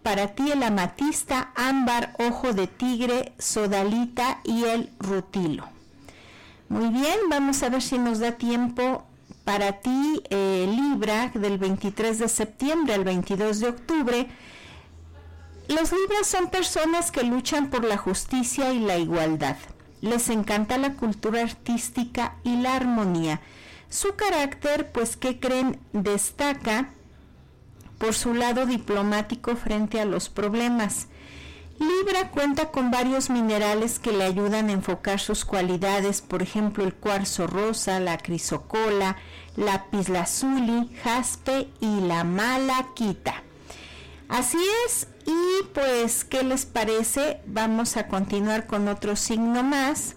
para ti el amatista, ámbar, ojo de tigre, sodalita y el rutilo. Muy bien, vamos a ver si nos da tiempo para ti, eh, Libra, del 23 de septiembre al 22 de octubre los libros son personas que luchan por la justicia y la igualdad. Les encanta la cultura artística y la armonía. Su carácter, pues, ¿qué creen? Destaca por su lado diplomático frente a los problemas. Libra cuenta con varios minerales que le ayudan a enfocar sus cualidades, por ejemplo el cuarzo rosa, la crisocola, lapislazuli, jaspe y la malaquita. Así es, y pues, ¿qué les parece? Vamos a continuar con otro signo más.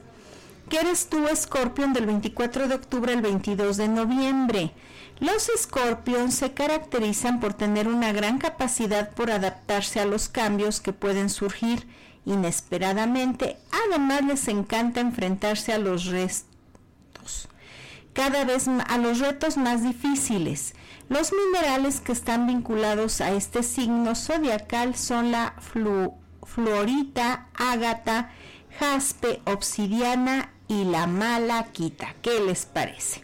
¿Qué eres tú, Scorpion, del 24 de octubre al 22 de noviembre? Los Scorpions se caracterizan por tener una gran capacidad por adaptarse a los cambios que pueden surgir inesperadamente. Además, les encanta enfrentarse a los restos, cada vez a los retos más difíciles. Los minerales que están vinculados a este signo zodiacal son la fluorita, ágata, jaspe, obsidiana y la malaquita. ¿Qué les parece?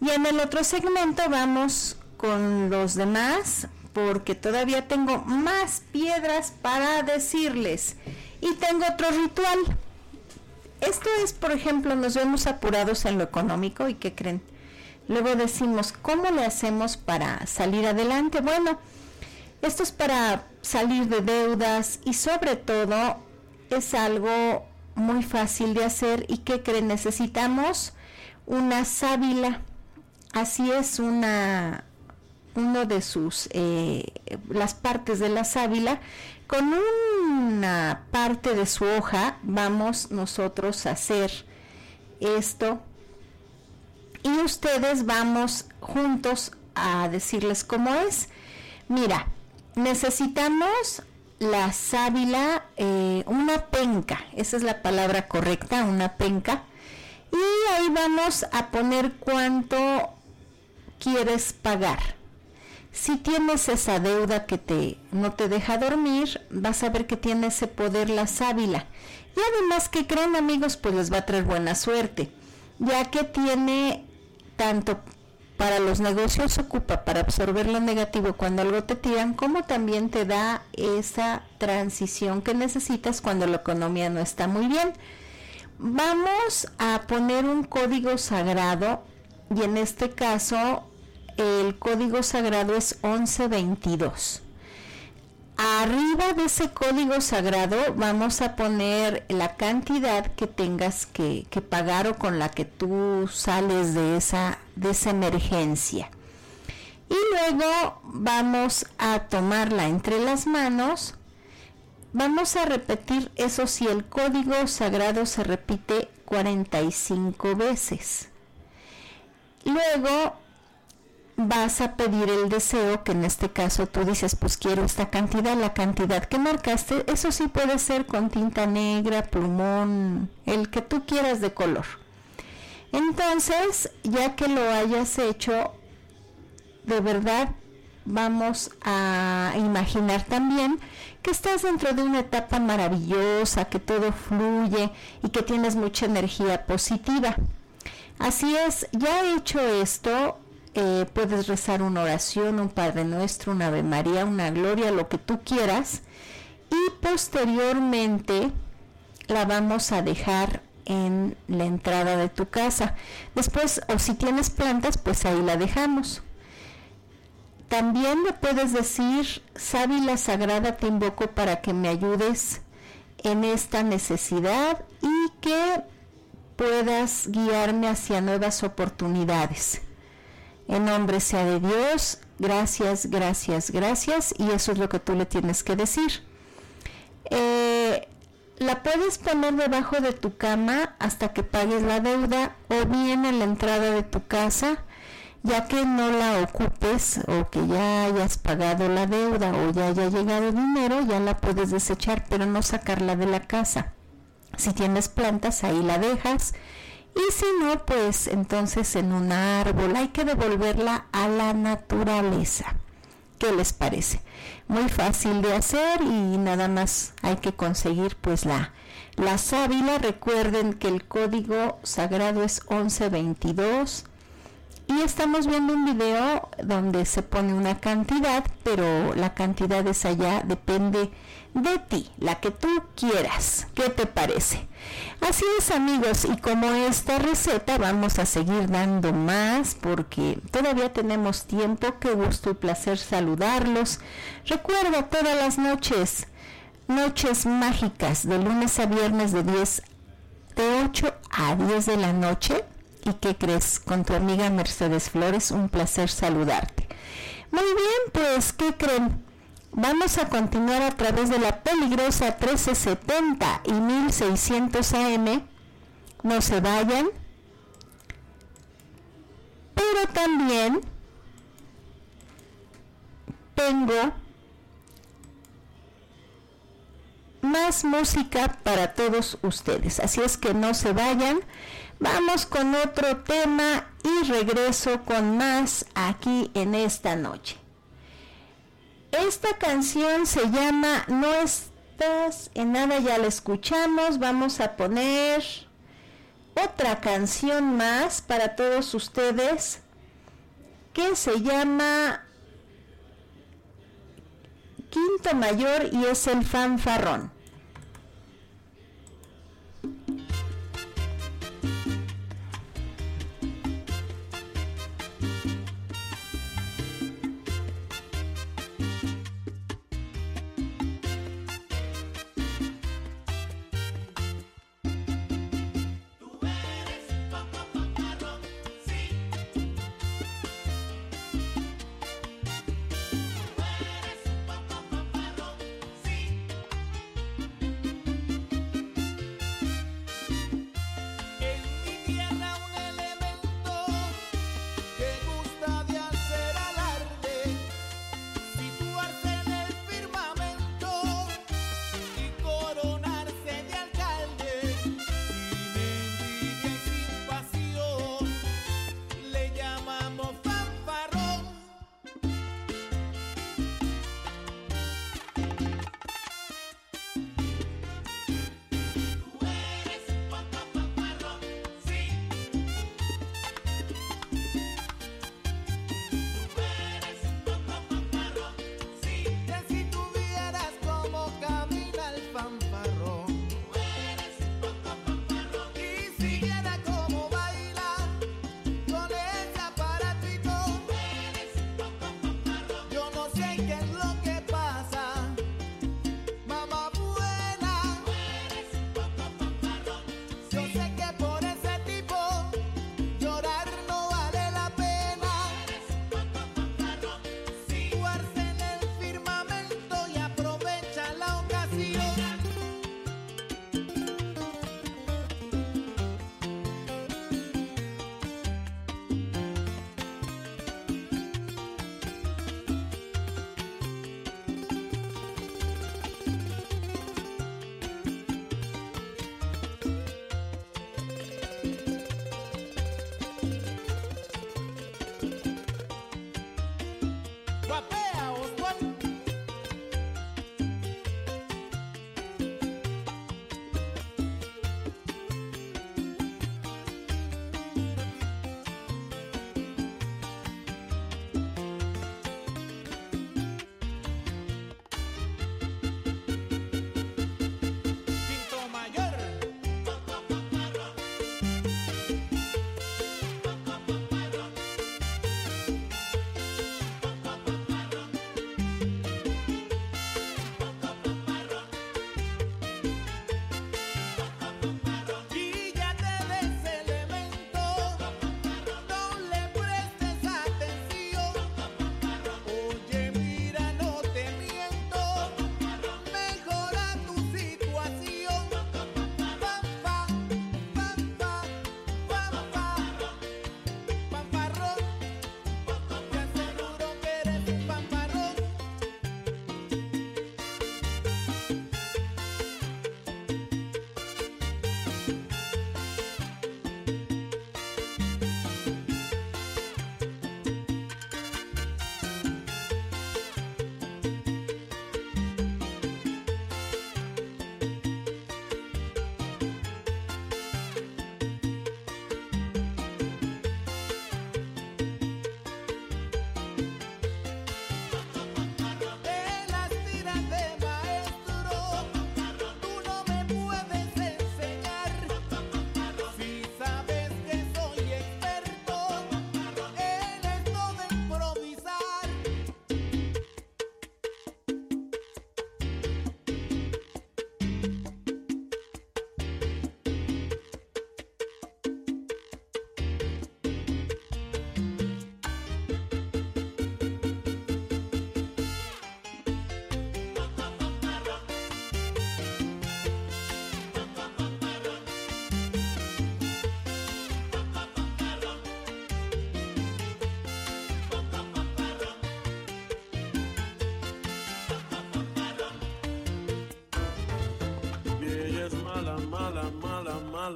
Y en el otro segmento vamos con los demás porque todavía tengo más piedras para decirles. Y tengo otro ritual. Esto es, por ejemplo, nos vemos apurados en lo económico y ¿qué creen? Luego decimos, ¿cómo le hacemos para salir adelante? Bueno, esto es para salir de deudas y sobre todo es algo muy fácil de hacer y que creen necesitamos una sábila. Así es una uno de sus eh, las partes de la sábila con una parte de su hoja vamos nosotros a hacer esto y ustedes vamos juntos a decirles cómo es. Mira, necesitamos la sábila, eh, una penca, esa es la palabra correcta, una penca. Y ahí vamos a poner cuánto quieres pagar. Si tienes esa deuda que te, no te deja dormir, vas a ver que tiene ese poder la sábila. Y además que creen amigos, pues les va a traer buena suerte, ya que tiene tanto para los negocios ocupa para absorber lo negativo cuando algo te tiran, como también te da esa transición que necesitas cuando la economía no está muy bien. Vamos a poner un código sagrado y en este caso el código sagrado es 1122. Arriba de ese código sagrado vamos a poner la cantidad que tengas que, pagar o con la que tú sales de esa, de esa emergencia. Y luego vamos a tomarla entre las manos. Vamos a repetir eso si el código sagrado se repite 45 veces. Luego vas a pedir el deseo, que en este caso tú dices, pues quiero esta cantidad, la cantidad que marcaste, eso sí puede ser con tinta negra, plumón, el que tú quieras de color. Entonces, ya que lo hayas hecho, de verdad vamos a imaginar también que estás dentro de una etapa maravillosa, que todo fluye y que tienes mucha energía positiva. Así es, ya hecho esto, eh, puedes rezar una oración, un Padre Nuestro, una Ave María, una Gloria, lo que tú quieras. Y posteriormente la vamos a dejar en la entrada de tu casa. Después, o si tienes plantas, pues ahí la dejamos. También le puedes decir, Sábila Sagrada, te invoco para que me ayudes en esta necesidad y que puedas guiarme hacia nuevas oportunidades. En nombre sea de Dios, gracias, gracias, gracias. Y eso es lo que tú le tienes que decir. Eh, la puedes poner debajo de tu cama hasta que pagues la deuda o bien en la entrada de tu casa, ya que no la ocupes o que ya hayas pagado la deuda o ya haya llegado dinero, ya la puedes desechar, pero no sacarla de la casa. Si tienes plantas, ahí la dejas y si no, pues entonces en un árbol hay que devolverla a la naturaleza. ¿Qué les parece? Muy fácil de hacer y nada más hay que conseguir pues la, la sábila. Recuerden que el código sagrado es 1122 y estamos viendo un video donde se pone una cantidad, pero la cantidad es allá, depende de ti, la que tú quieras. ¿Qué te parece? Así es amigos, y como esta receta vamos a seguir dando más porque todavía tenemos tiempo. Qué gusto y placer saludarlos. Recuerda todas las noches, noches mágicas, de lunes a viernes de 10, de 8 a 10 de la noche. ¿Y qué crees? Con tu amiga Mercedes Flores, un placer saludarte. Muy bien, pues, ¿qué creen? Vamos a continuar a través de la peligrosa 1370 y 1600 AM. No se vayan. Pero también tengo más música para todos ustedes. Así es que no se vayan. Vamos con otro tema y regreso con más aquí en esta noche. Esta canción se llama No estás en nada, ya la escuchamos. Vamos a poner otra canción más para todos ustedes que se llama Quinto Mayor y es el fanfarrón.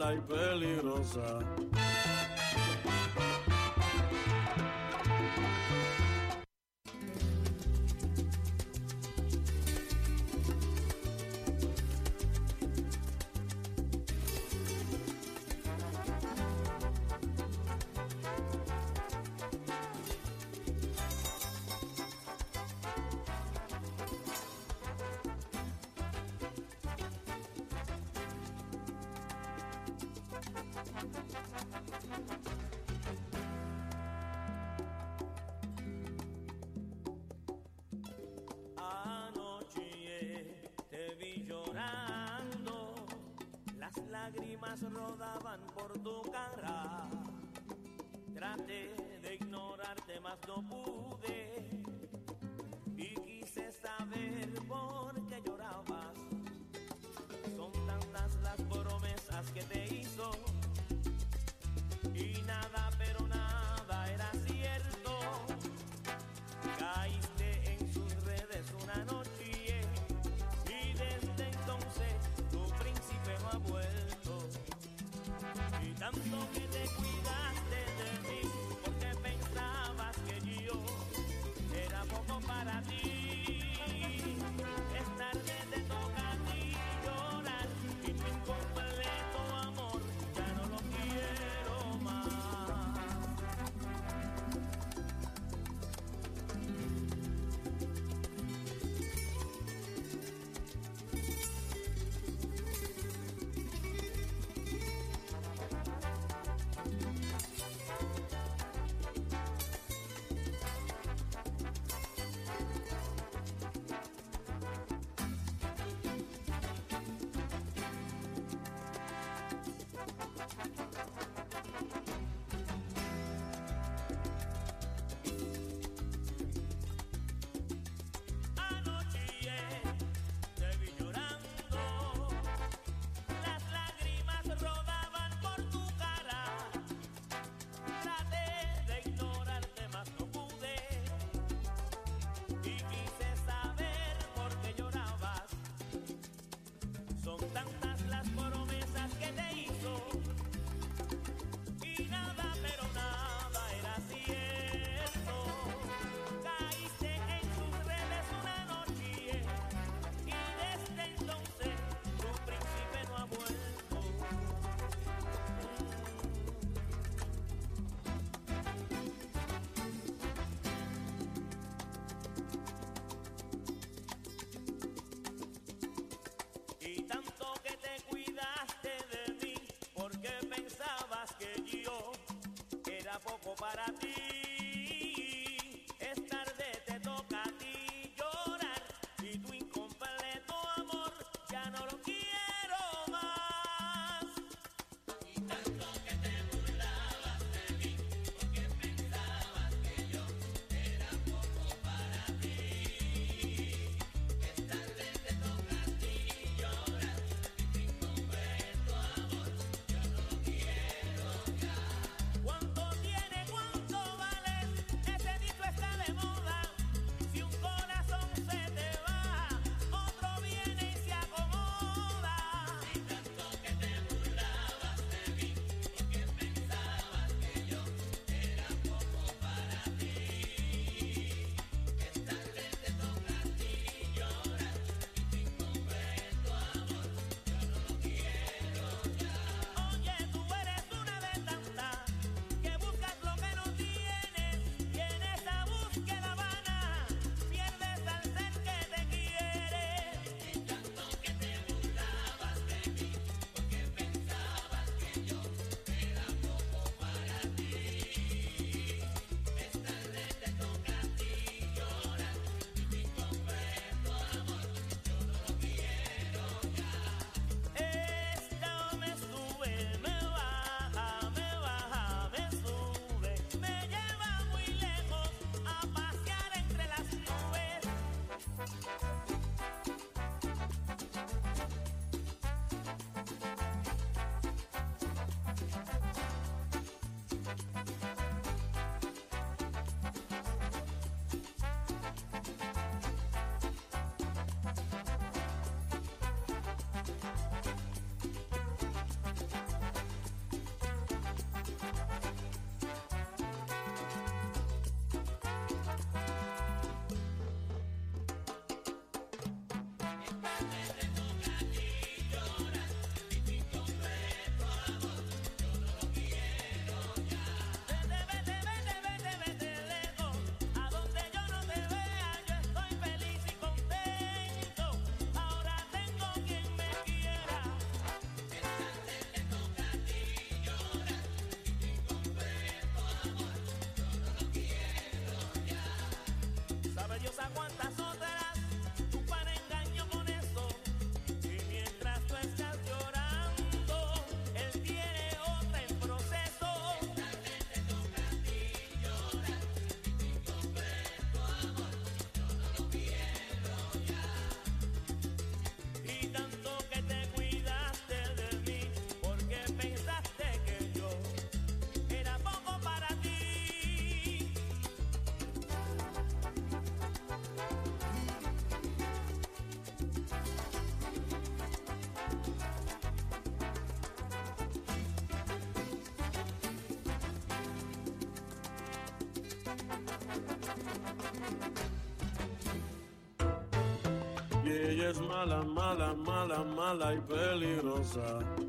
Mala y peligrosa. Lágrimas rodaban para ti. Mala, mala, mala, mala y peligrosa.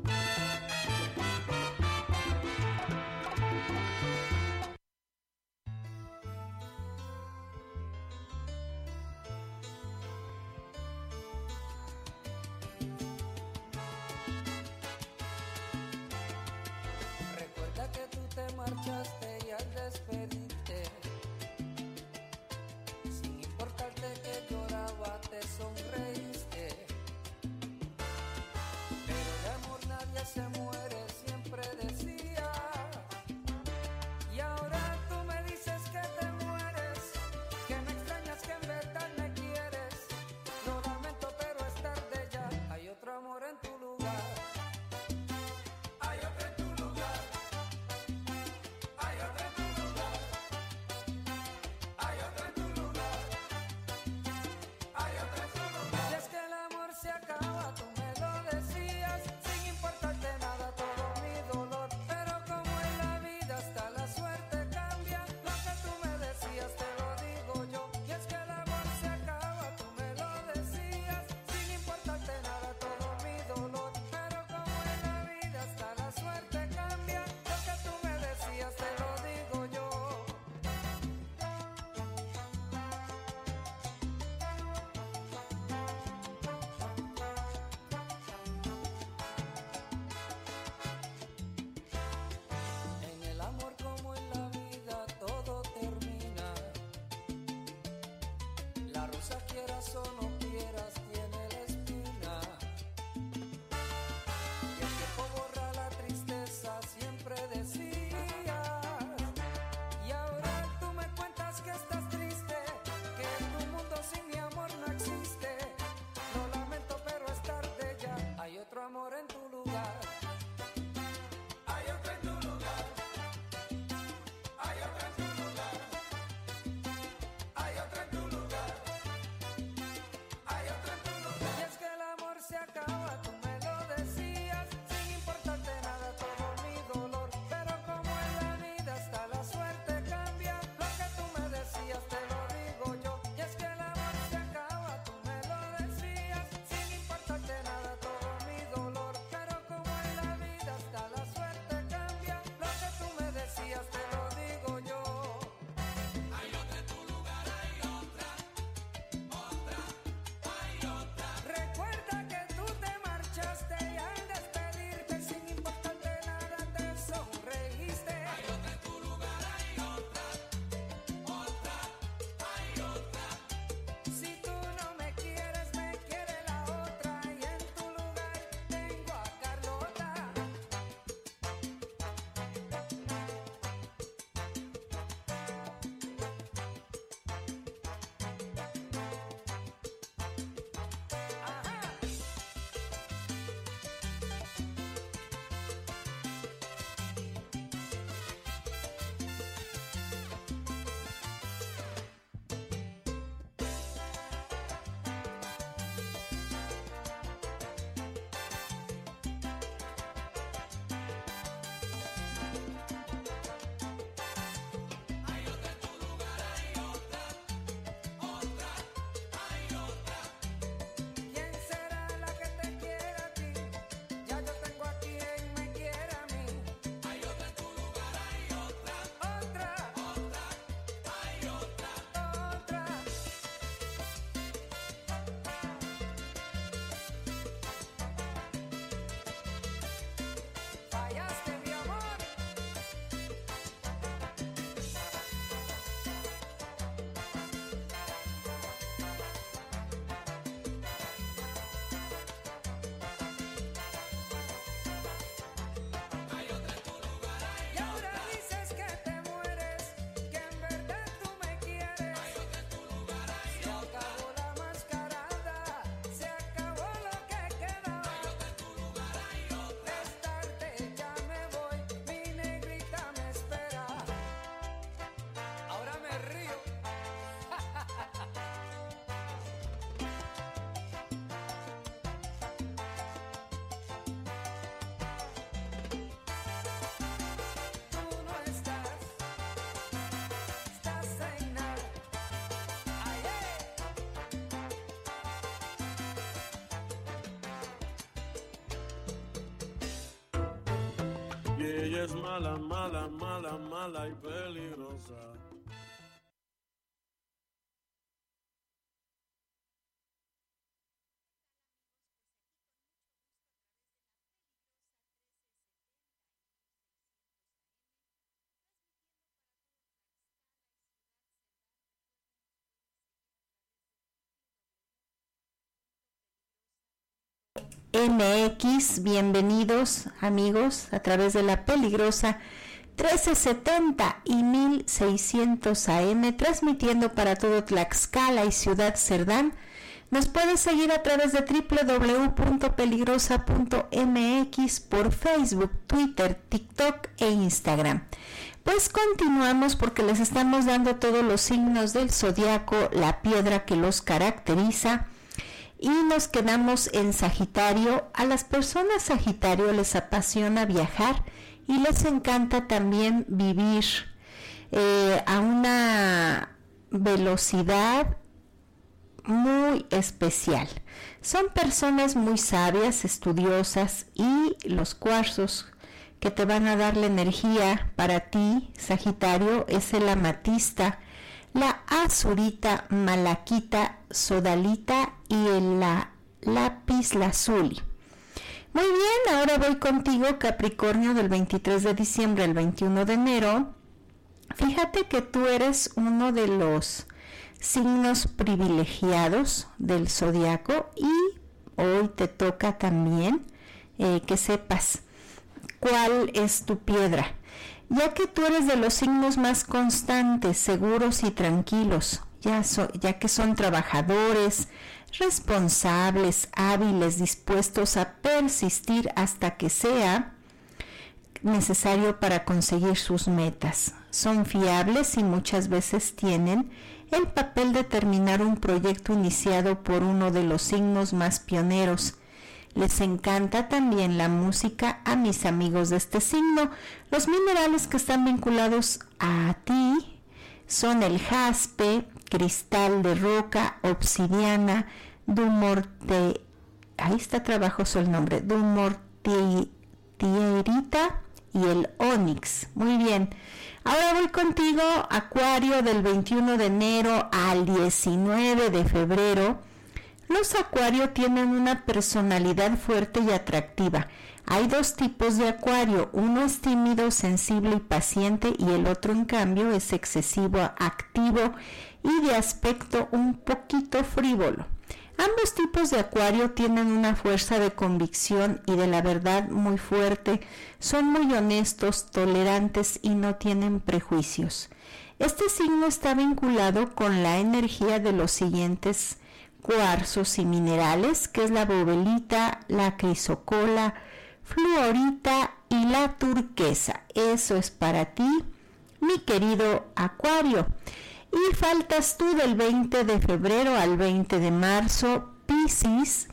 Ella es mala, mala, mala, mala y peligrosa. MX, bienvenidos amigos a través de la peligrosa 1370 y 1600 AM, transmitiendo para todo Tlaxcala y Ciudad Cerdán. Nos puedes seguir a través de www.peligrosa.mx por Facebook, Twitter, TikTok e Instagram. Pues continuamos porque les estamos dando todos los signos del zodiaco, la piedra que los caracteriza y nos quedamos en Sagitario. A las personas Sagitario les apasiona viajar y les encanta también vivir eh, a una velocidad muy especial. Son personas muy sabias, estudiosas y los cuarzos que te van a dar la energía para ti, Sagitario, es el amatista, la azurita, malaquita, sodalita y la, lápiz lazuli. Muy bien, ahora voy contigo, Capricornio, del 23 de diciembre al 21 de enero. Fíjate que tú eres uno de los signos privilegiados del zodiaco y hoy te toca también eh, que sepas cuál es tu piedra, ya que tú eres de los signos más constantes, seguros y tranquilos, ya, ya que son trabajadores, responsables, hábiles, dispuestos a persistir hasta que sea necesario para conseguir sus metas. Son fiables y muchas veces tienen el papel de terminar un proyecto iniciado por uno de los signos más pioneros. Les encanta también la música a mis amigos de este signo. Los minerales que están vinculados a ti son el jaspe, cristal de roca, obsidiana, dumorte, ahí está trabajoso el nombre, dumortierita y el onix. Muy bien. Ahora voy contigo, Acuario, del 21 de enero al 19 de febrero. Los Acuario tienen una personalidad fuerte y atractiva. Hay dos tipos de Acuario, uno es tímido, sensible y paciente y el otro en cambio es excesivo, activo y de aspecto un poquito frívolo. Ambos tipos de acuario tienen una fuerza de convicción y de la verdad muy fuerte, son muy honestos, tolerantes y no tienen prejuicios. Este signo está vinculado con la energía de los siguientes cuarzos y minerales, que es la bobelita, la crisocola, fluorita y la turquesa. Eso es para ti, mi querido acuario. Y faltas tú del 20 de febrero al 20 de marzo, Piscis.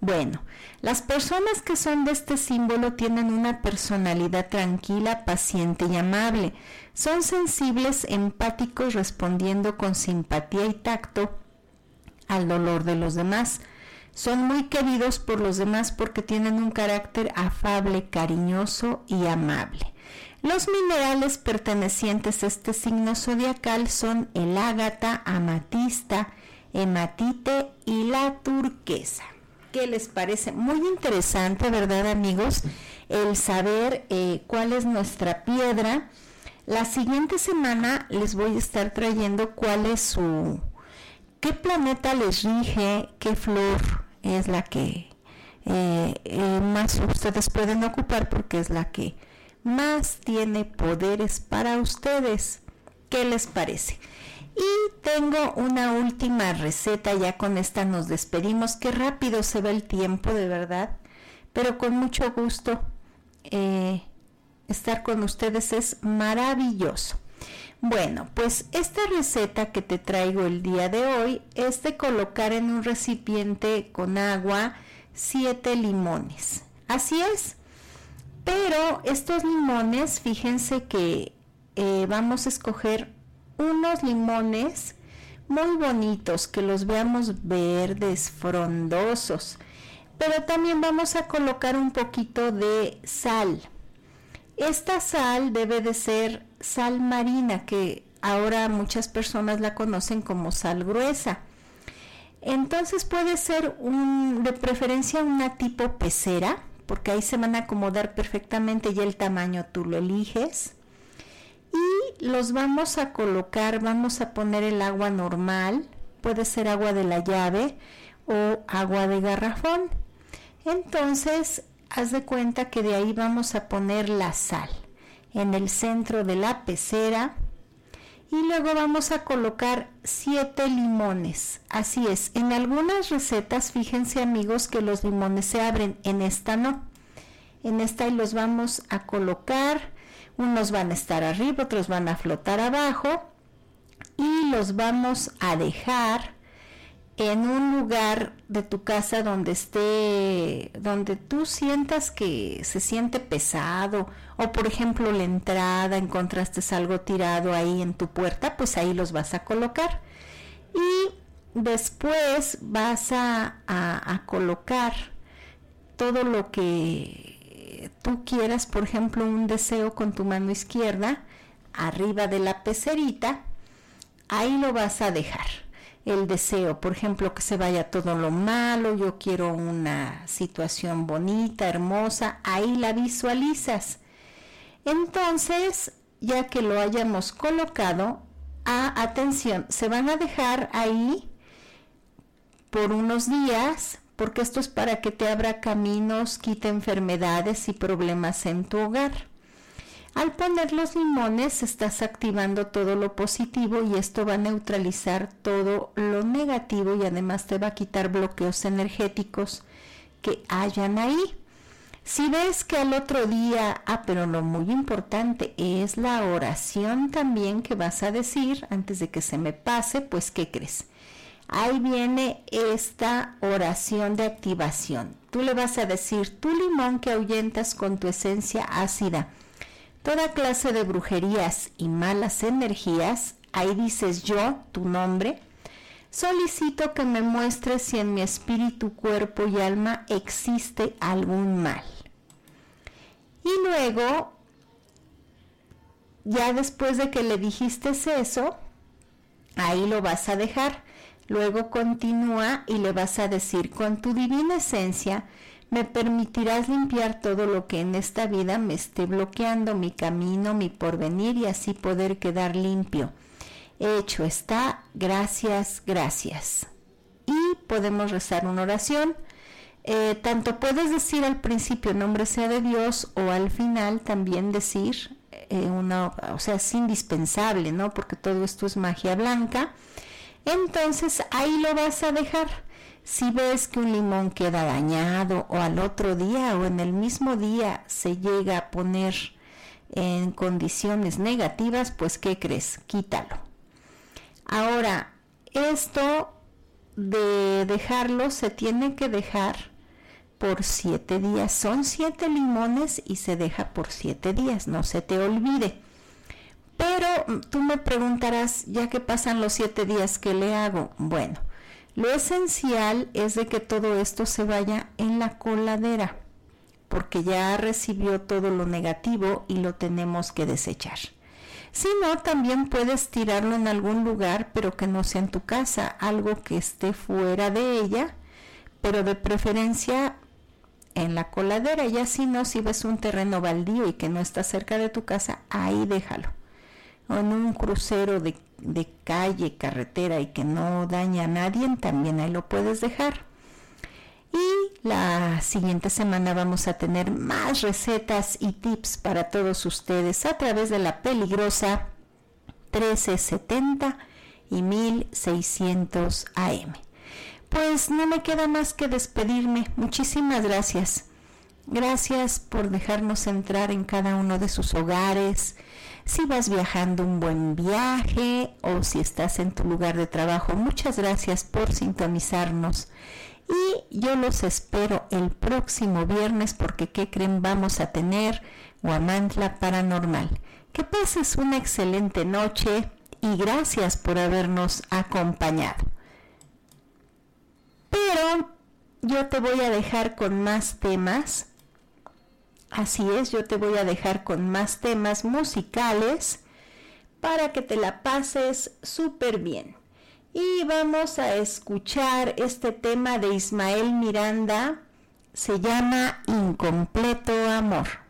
Bueno, las personas que son de este símbolo tienen una personalidad tranquila, paciente y amable. Son sensibles, empáticos, respondiendo con simpatía y tacto al dolor de los demás. Son muy queridos por los demás porque tienen un carácter afable, cariñoso y amable. Los minerales pertenecientes a este signo zodiacal son el ágata, amatista, hematite y la turquesa. ¿Qué les parece? Muy interesante, ¿verdad amigos? El saber eh, cuál es nuestra piedra. La siguiente semana les voy a estar trayendo cuál es su, qué planeta les rige, qué flor es la que eh, eh, más ustedes pueden ocupar porque es la que más tiene poderes para ustedes. ¿Qué les parece? Y tengo una última receta, ya con esta nos despedimos. Qué rápido se va el tiempo, de verdad. Pero con mucho gusto eh, estar con ustedes es maravilloso. Bueno, pues esta receta que te traigo el día de hoy es de colocar en un recipiente con agua siete limones. Así es, pero estos limones, fíjense que eh, vamos a escoger unos limones muy bonitos, que los veamos verdes, frondosos. Pero también vamos a colocar un poquito de sal. Esta sal debe de ser sal marina, que ahora muchas personas la conocen como sal gruesa. Entonces puede ser un, de preferencia una tipo pecera, porque ahí se van a acomodar perfectamente y el tamaño tú lo eliges. Y los vamos a colocar, vamos a poner el agua normal, puede ser agua de la llave o agua de garrafón. Entonces, haz de cuenta que de ahí vamos a poner la sal en el centro de la pecera y luego vamos a colocar siete limones. Así es, en algunas recetas, fíjense amigos que los limones se abren, en esta no. En esta y los vamos a colocar, unos van a estar arriba, otros van a flotar abajo y los vamos a dejar en un lugar de tu casa donde esté, donde tú sientas que se siente pesado, o por ejemplo la entrada, encontraste algo tirado ahí en tu puerta, pues ahí los vas a colocar. Y después vas a, a, a colocar todo lo que tú quieras, por ejemplo, un deseo con tu mano izquierda, arriba de la pecerita, ahí lo vas a dejar el deseo, por ejemplo, que se vaya todo lo malo, yo quiero una situación bonita, hermosa, ahí la visualizas. Entonces, ya que lo hayamos colocado, a, atención, se van a dejar ahí por unos días, porque esto es para que te abra caminos, quite enfermedades y problemas en tu hogar. Al poner los limones estás activando todo lo positivo y esto va a neutralizar todo lo negativo y además te va a quitar bloqueos energéticos que hayan ahí. Si ves que al otro día, ah, pero lo muy importante es la oración también que vas a decir antes de que se me pase, pues ¿qué crees? Ahí viene esta oración de activación. Tú le vas a decir, tu limón que ahuyentas con tu esencia ácida toda clase de brujerías y malas energías, ahí dices yo, tu nombre, solicito que me muestres si en mi espíritu, cuerpo y alma existe algún mal. Y luego, ya después de que le dijiste eso, ahí lo vas a dejar. Luego continúa y le vas a decir, con tu divina esencia, me permitirás limpiar todo lo que en esta vida me esté bloqueando mi camino, mi porvenir y así poder quedar limpio. Hecho está, gracias, gracias. Y podemos rezar una oración. Eh, tanto puedes decir al principio nombre sea de Dios o al final también decir eh, una, o sea, es indispensable, ¿no? Porque todo esto es magia blanca. Entonces ahí lo vas a dejar si ves que un limón queda dañado o al otro día o en el mismo día se llega a poner en condiciones negativas, pues ¿qué crees? Quítalo. Ahora, esto de dejarlo se tiene que dejar por siete días. Son siete limones y se deja por siete días, no se te olvide. Pero mm, tú me preguntarás, ya que pasan los siete días, ¿qué le hago? Bueno, lo esencial es de que todo esto se vaya en la coladera, porque ya recibió todo lo negativo y lo tenemos que desechar. Si no, también puedes tirarlo en algún lugar, pero que no sea en tu casa, algo que esté fuera de ella, pero de preferencia en la coladera. Y así no, si ves un terreno baldío y que no está cerca de tu casa, ahí déjalo. En un crucero de de calle, carretera y que no daña a nadie, también ahí lo puedes dejar. Y la siguiente semana vamos a tener más recetas y tips para todos ustedes a través de la peligrosa 1370 y 1600 AM. Pues no me queda más que despedirme. Muchísimas gracias. Gracias por dejarnos entrar en cada uno de sus hogares, si vas viajando un buen viaje o si estás en tu lugar de trabajo. Muchas gracias por sintonizarnos y yo los espero el próximo viernes porque ¿qué creen? Vamos a tener Guamantla Paranormal. Que pases una excelente noche y gracias por habernos acompañado. Pero yo te voy a dejar con más temas Así es, yo te voy a dejar con más temas musicales para que te la pases súper bien. Y vamos a escuchar este tema de Ismael Miranda, se llama Incompleto Amor.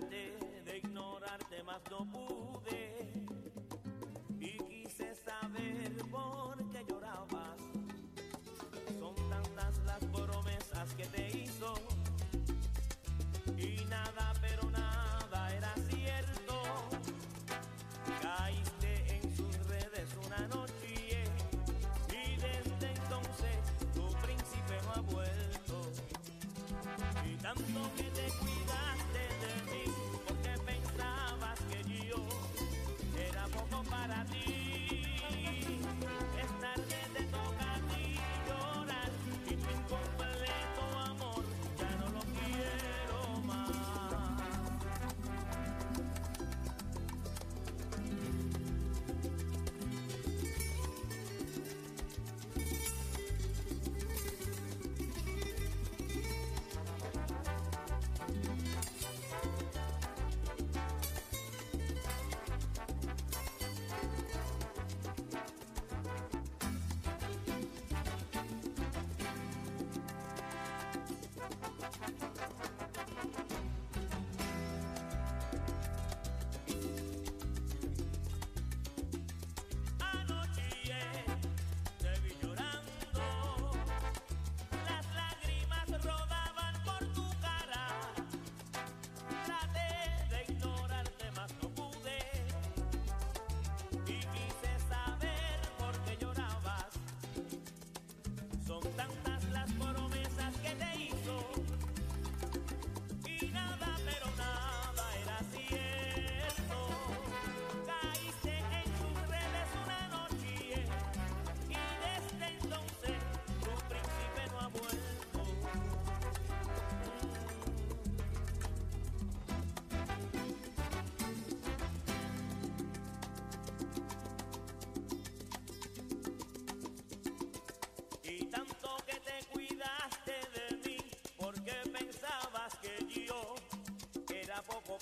my day.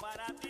para ti.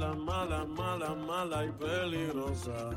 Mala, mala, mala, mala y peligrosa.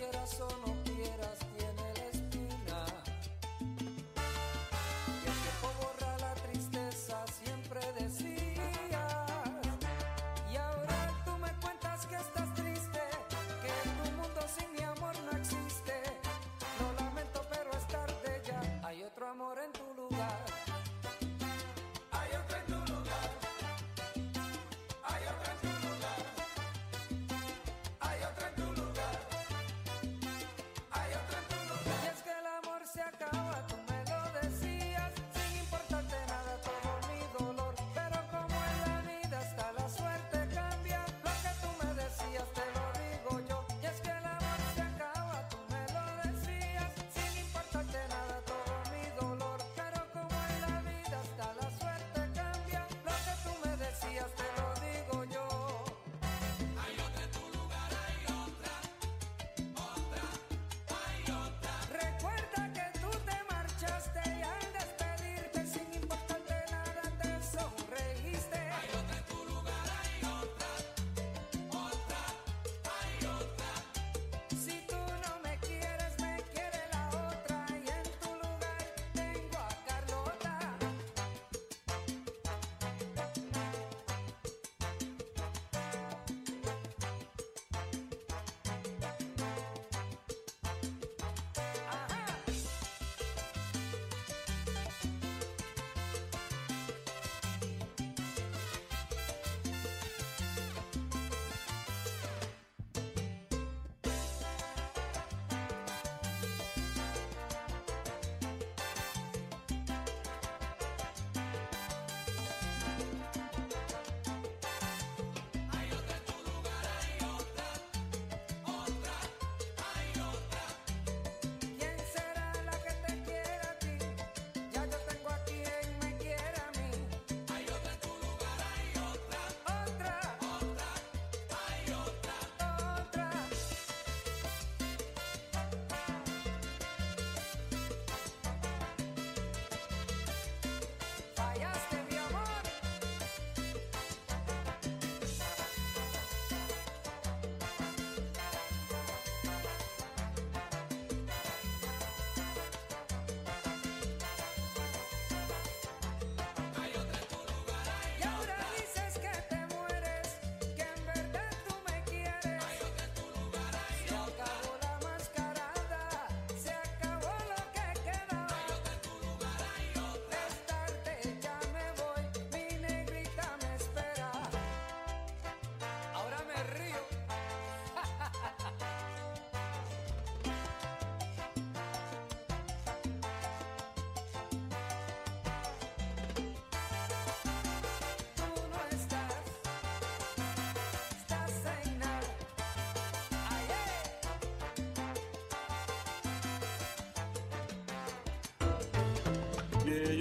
La rosa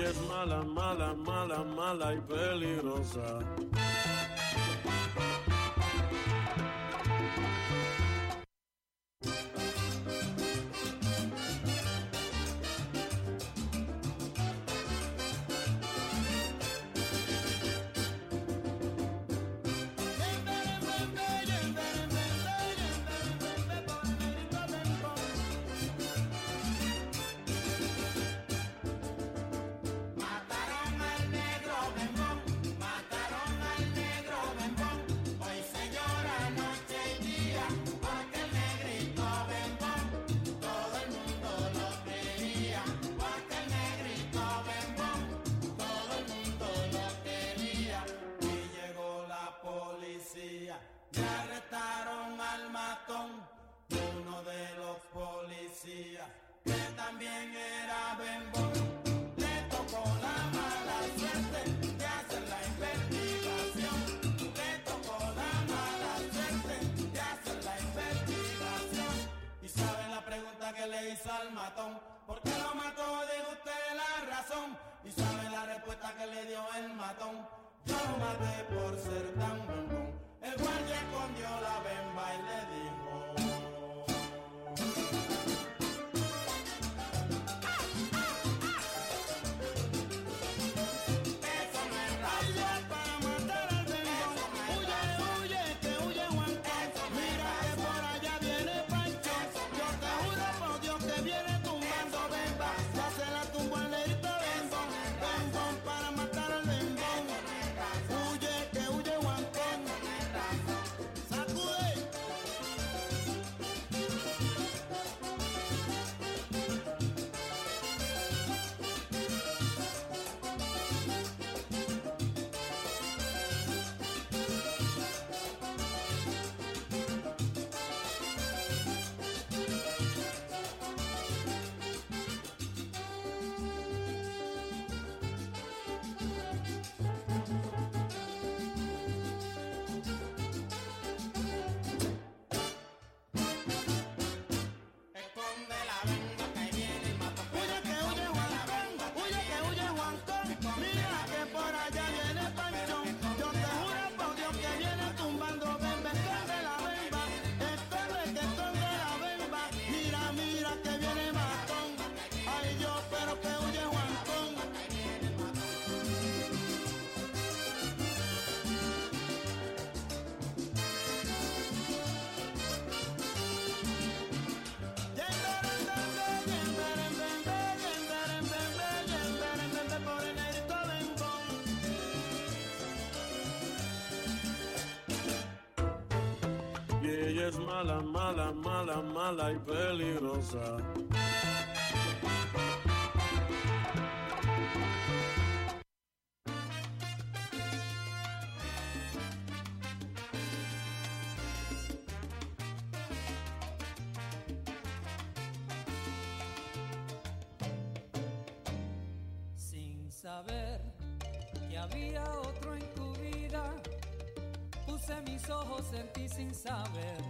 eres mala, mala, mala, mala y peligrosa. mala, mala, mala, mala y peligrosa. Sin saber que había otro en tu vida, puse mis ojos en ti sin saber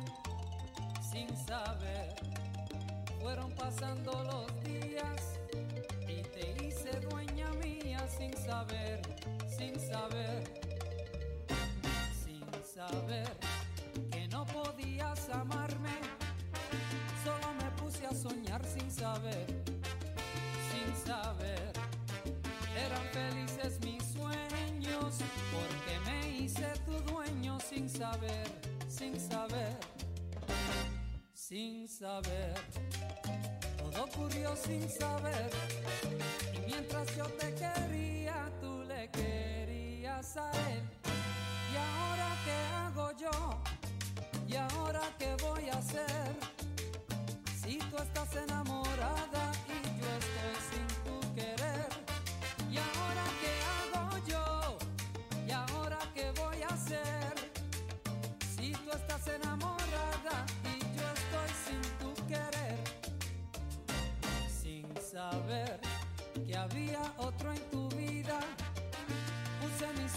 fueron pasando los sin saber. Todo ocurrió sin saber. Y mientras yo te quería, tú le querías a él. ¿Y ahora qué hago yo? ¿Y ahora qué voy a hacer? Si tú estás enamorada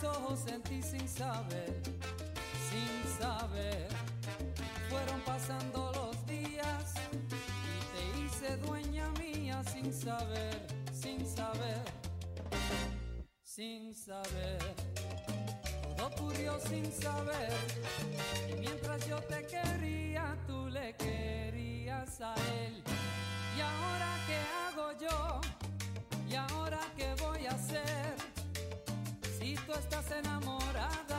mis ojos en ti sin saber, sin saber. Fueron pasando los días y te hice dueña mía sin saber, sin saber, sin saber. Todo ocurrió sin saber y mientras yo te quería, tú le querías a él. ¿Y ahora qué hago yo? ¿Y ahora qué voy? tú estás enamorada.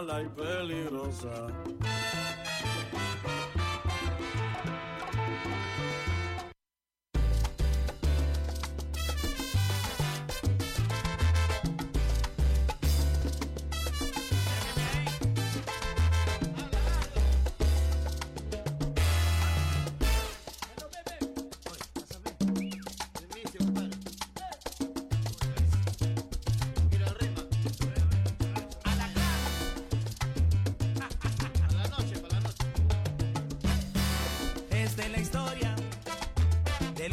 mala y peligrosa.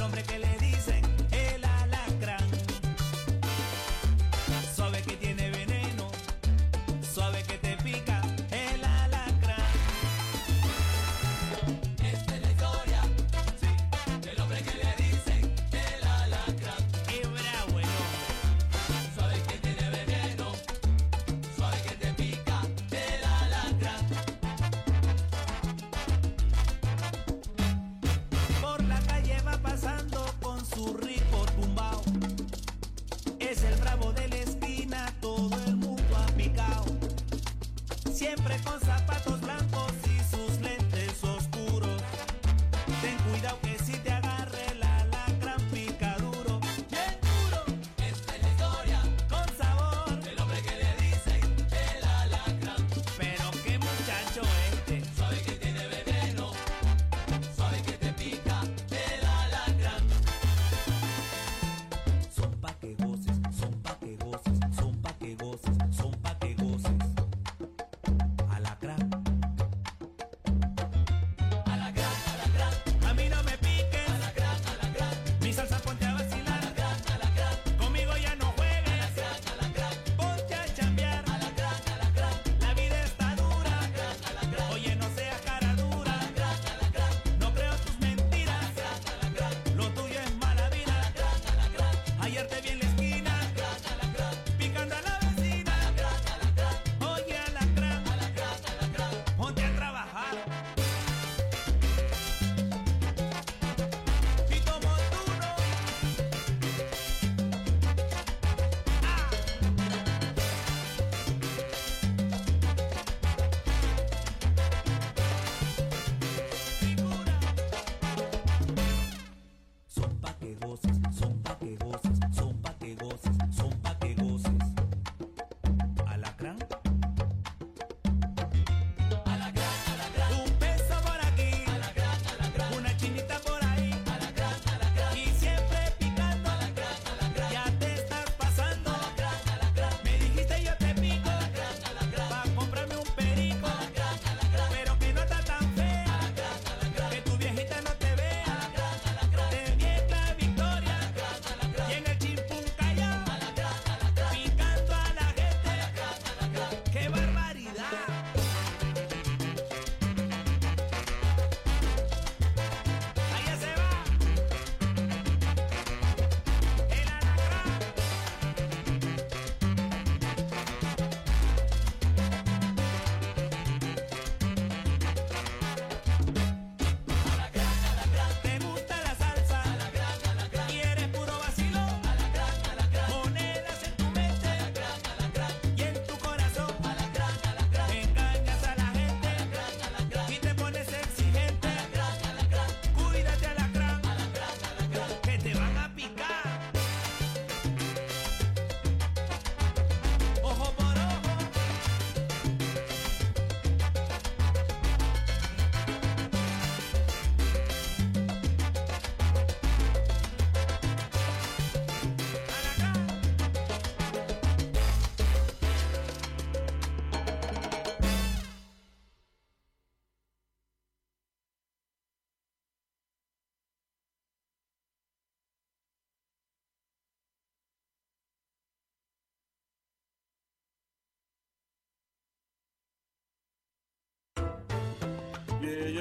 hombre que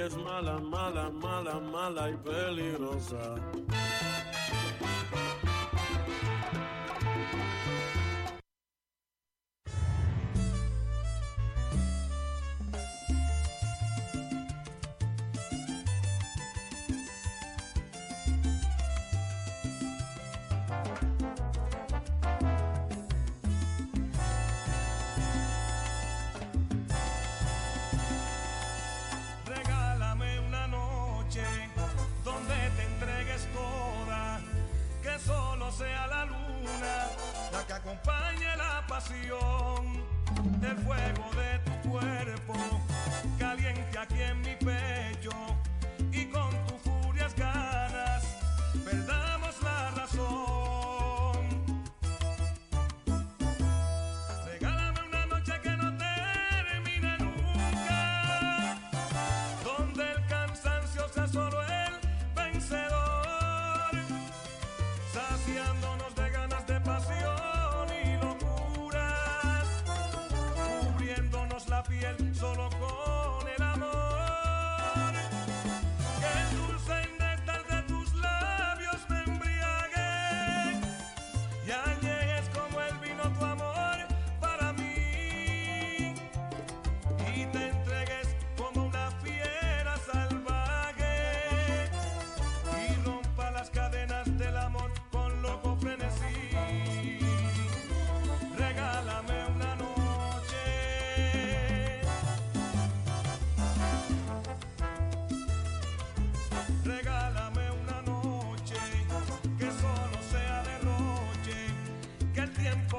es mala, mala, mala, mala y peligrosa.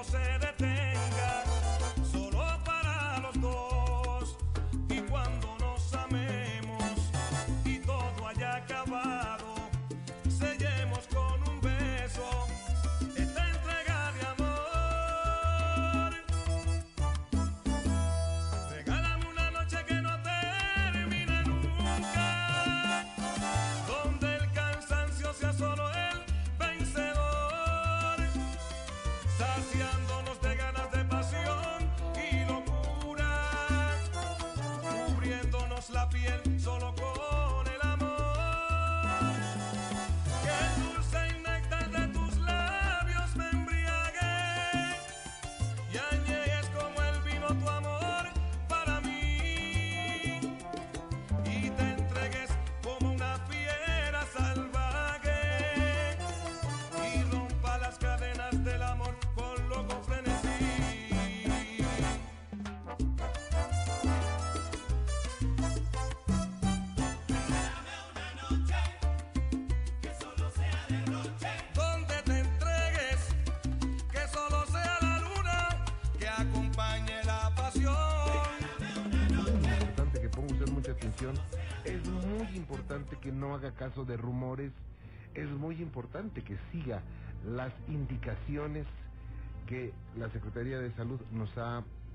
José Es muy importante que no haga caso de rumores. Es muy importante que siga las indicaciones que la Secretaría de Salud nos ha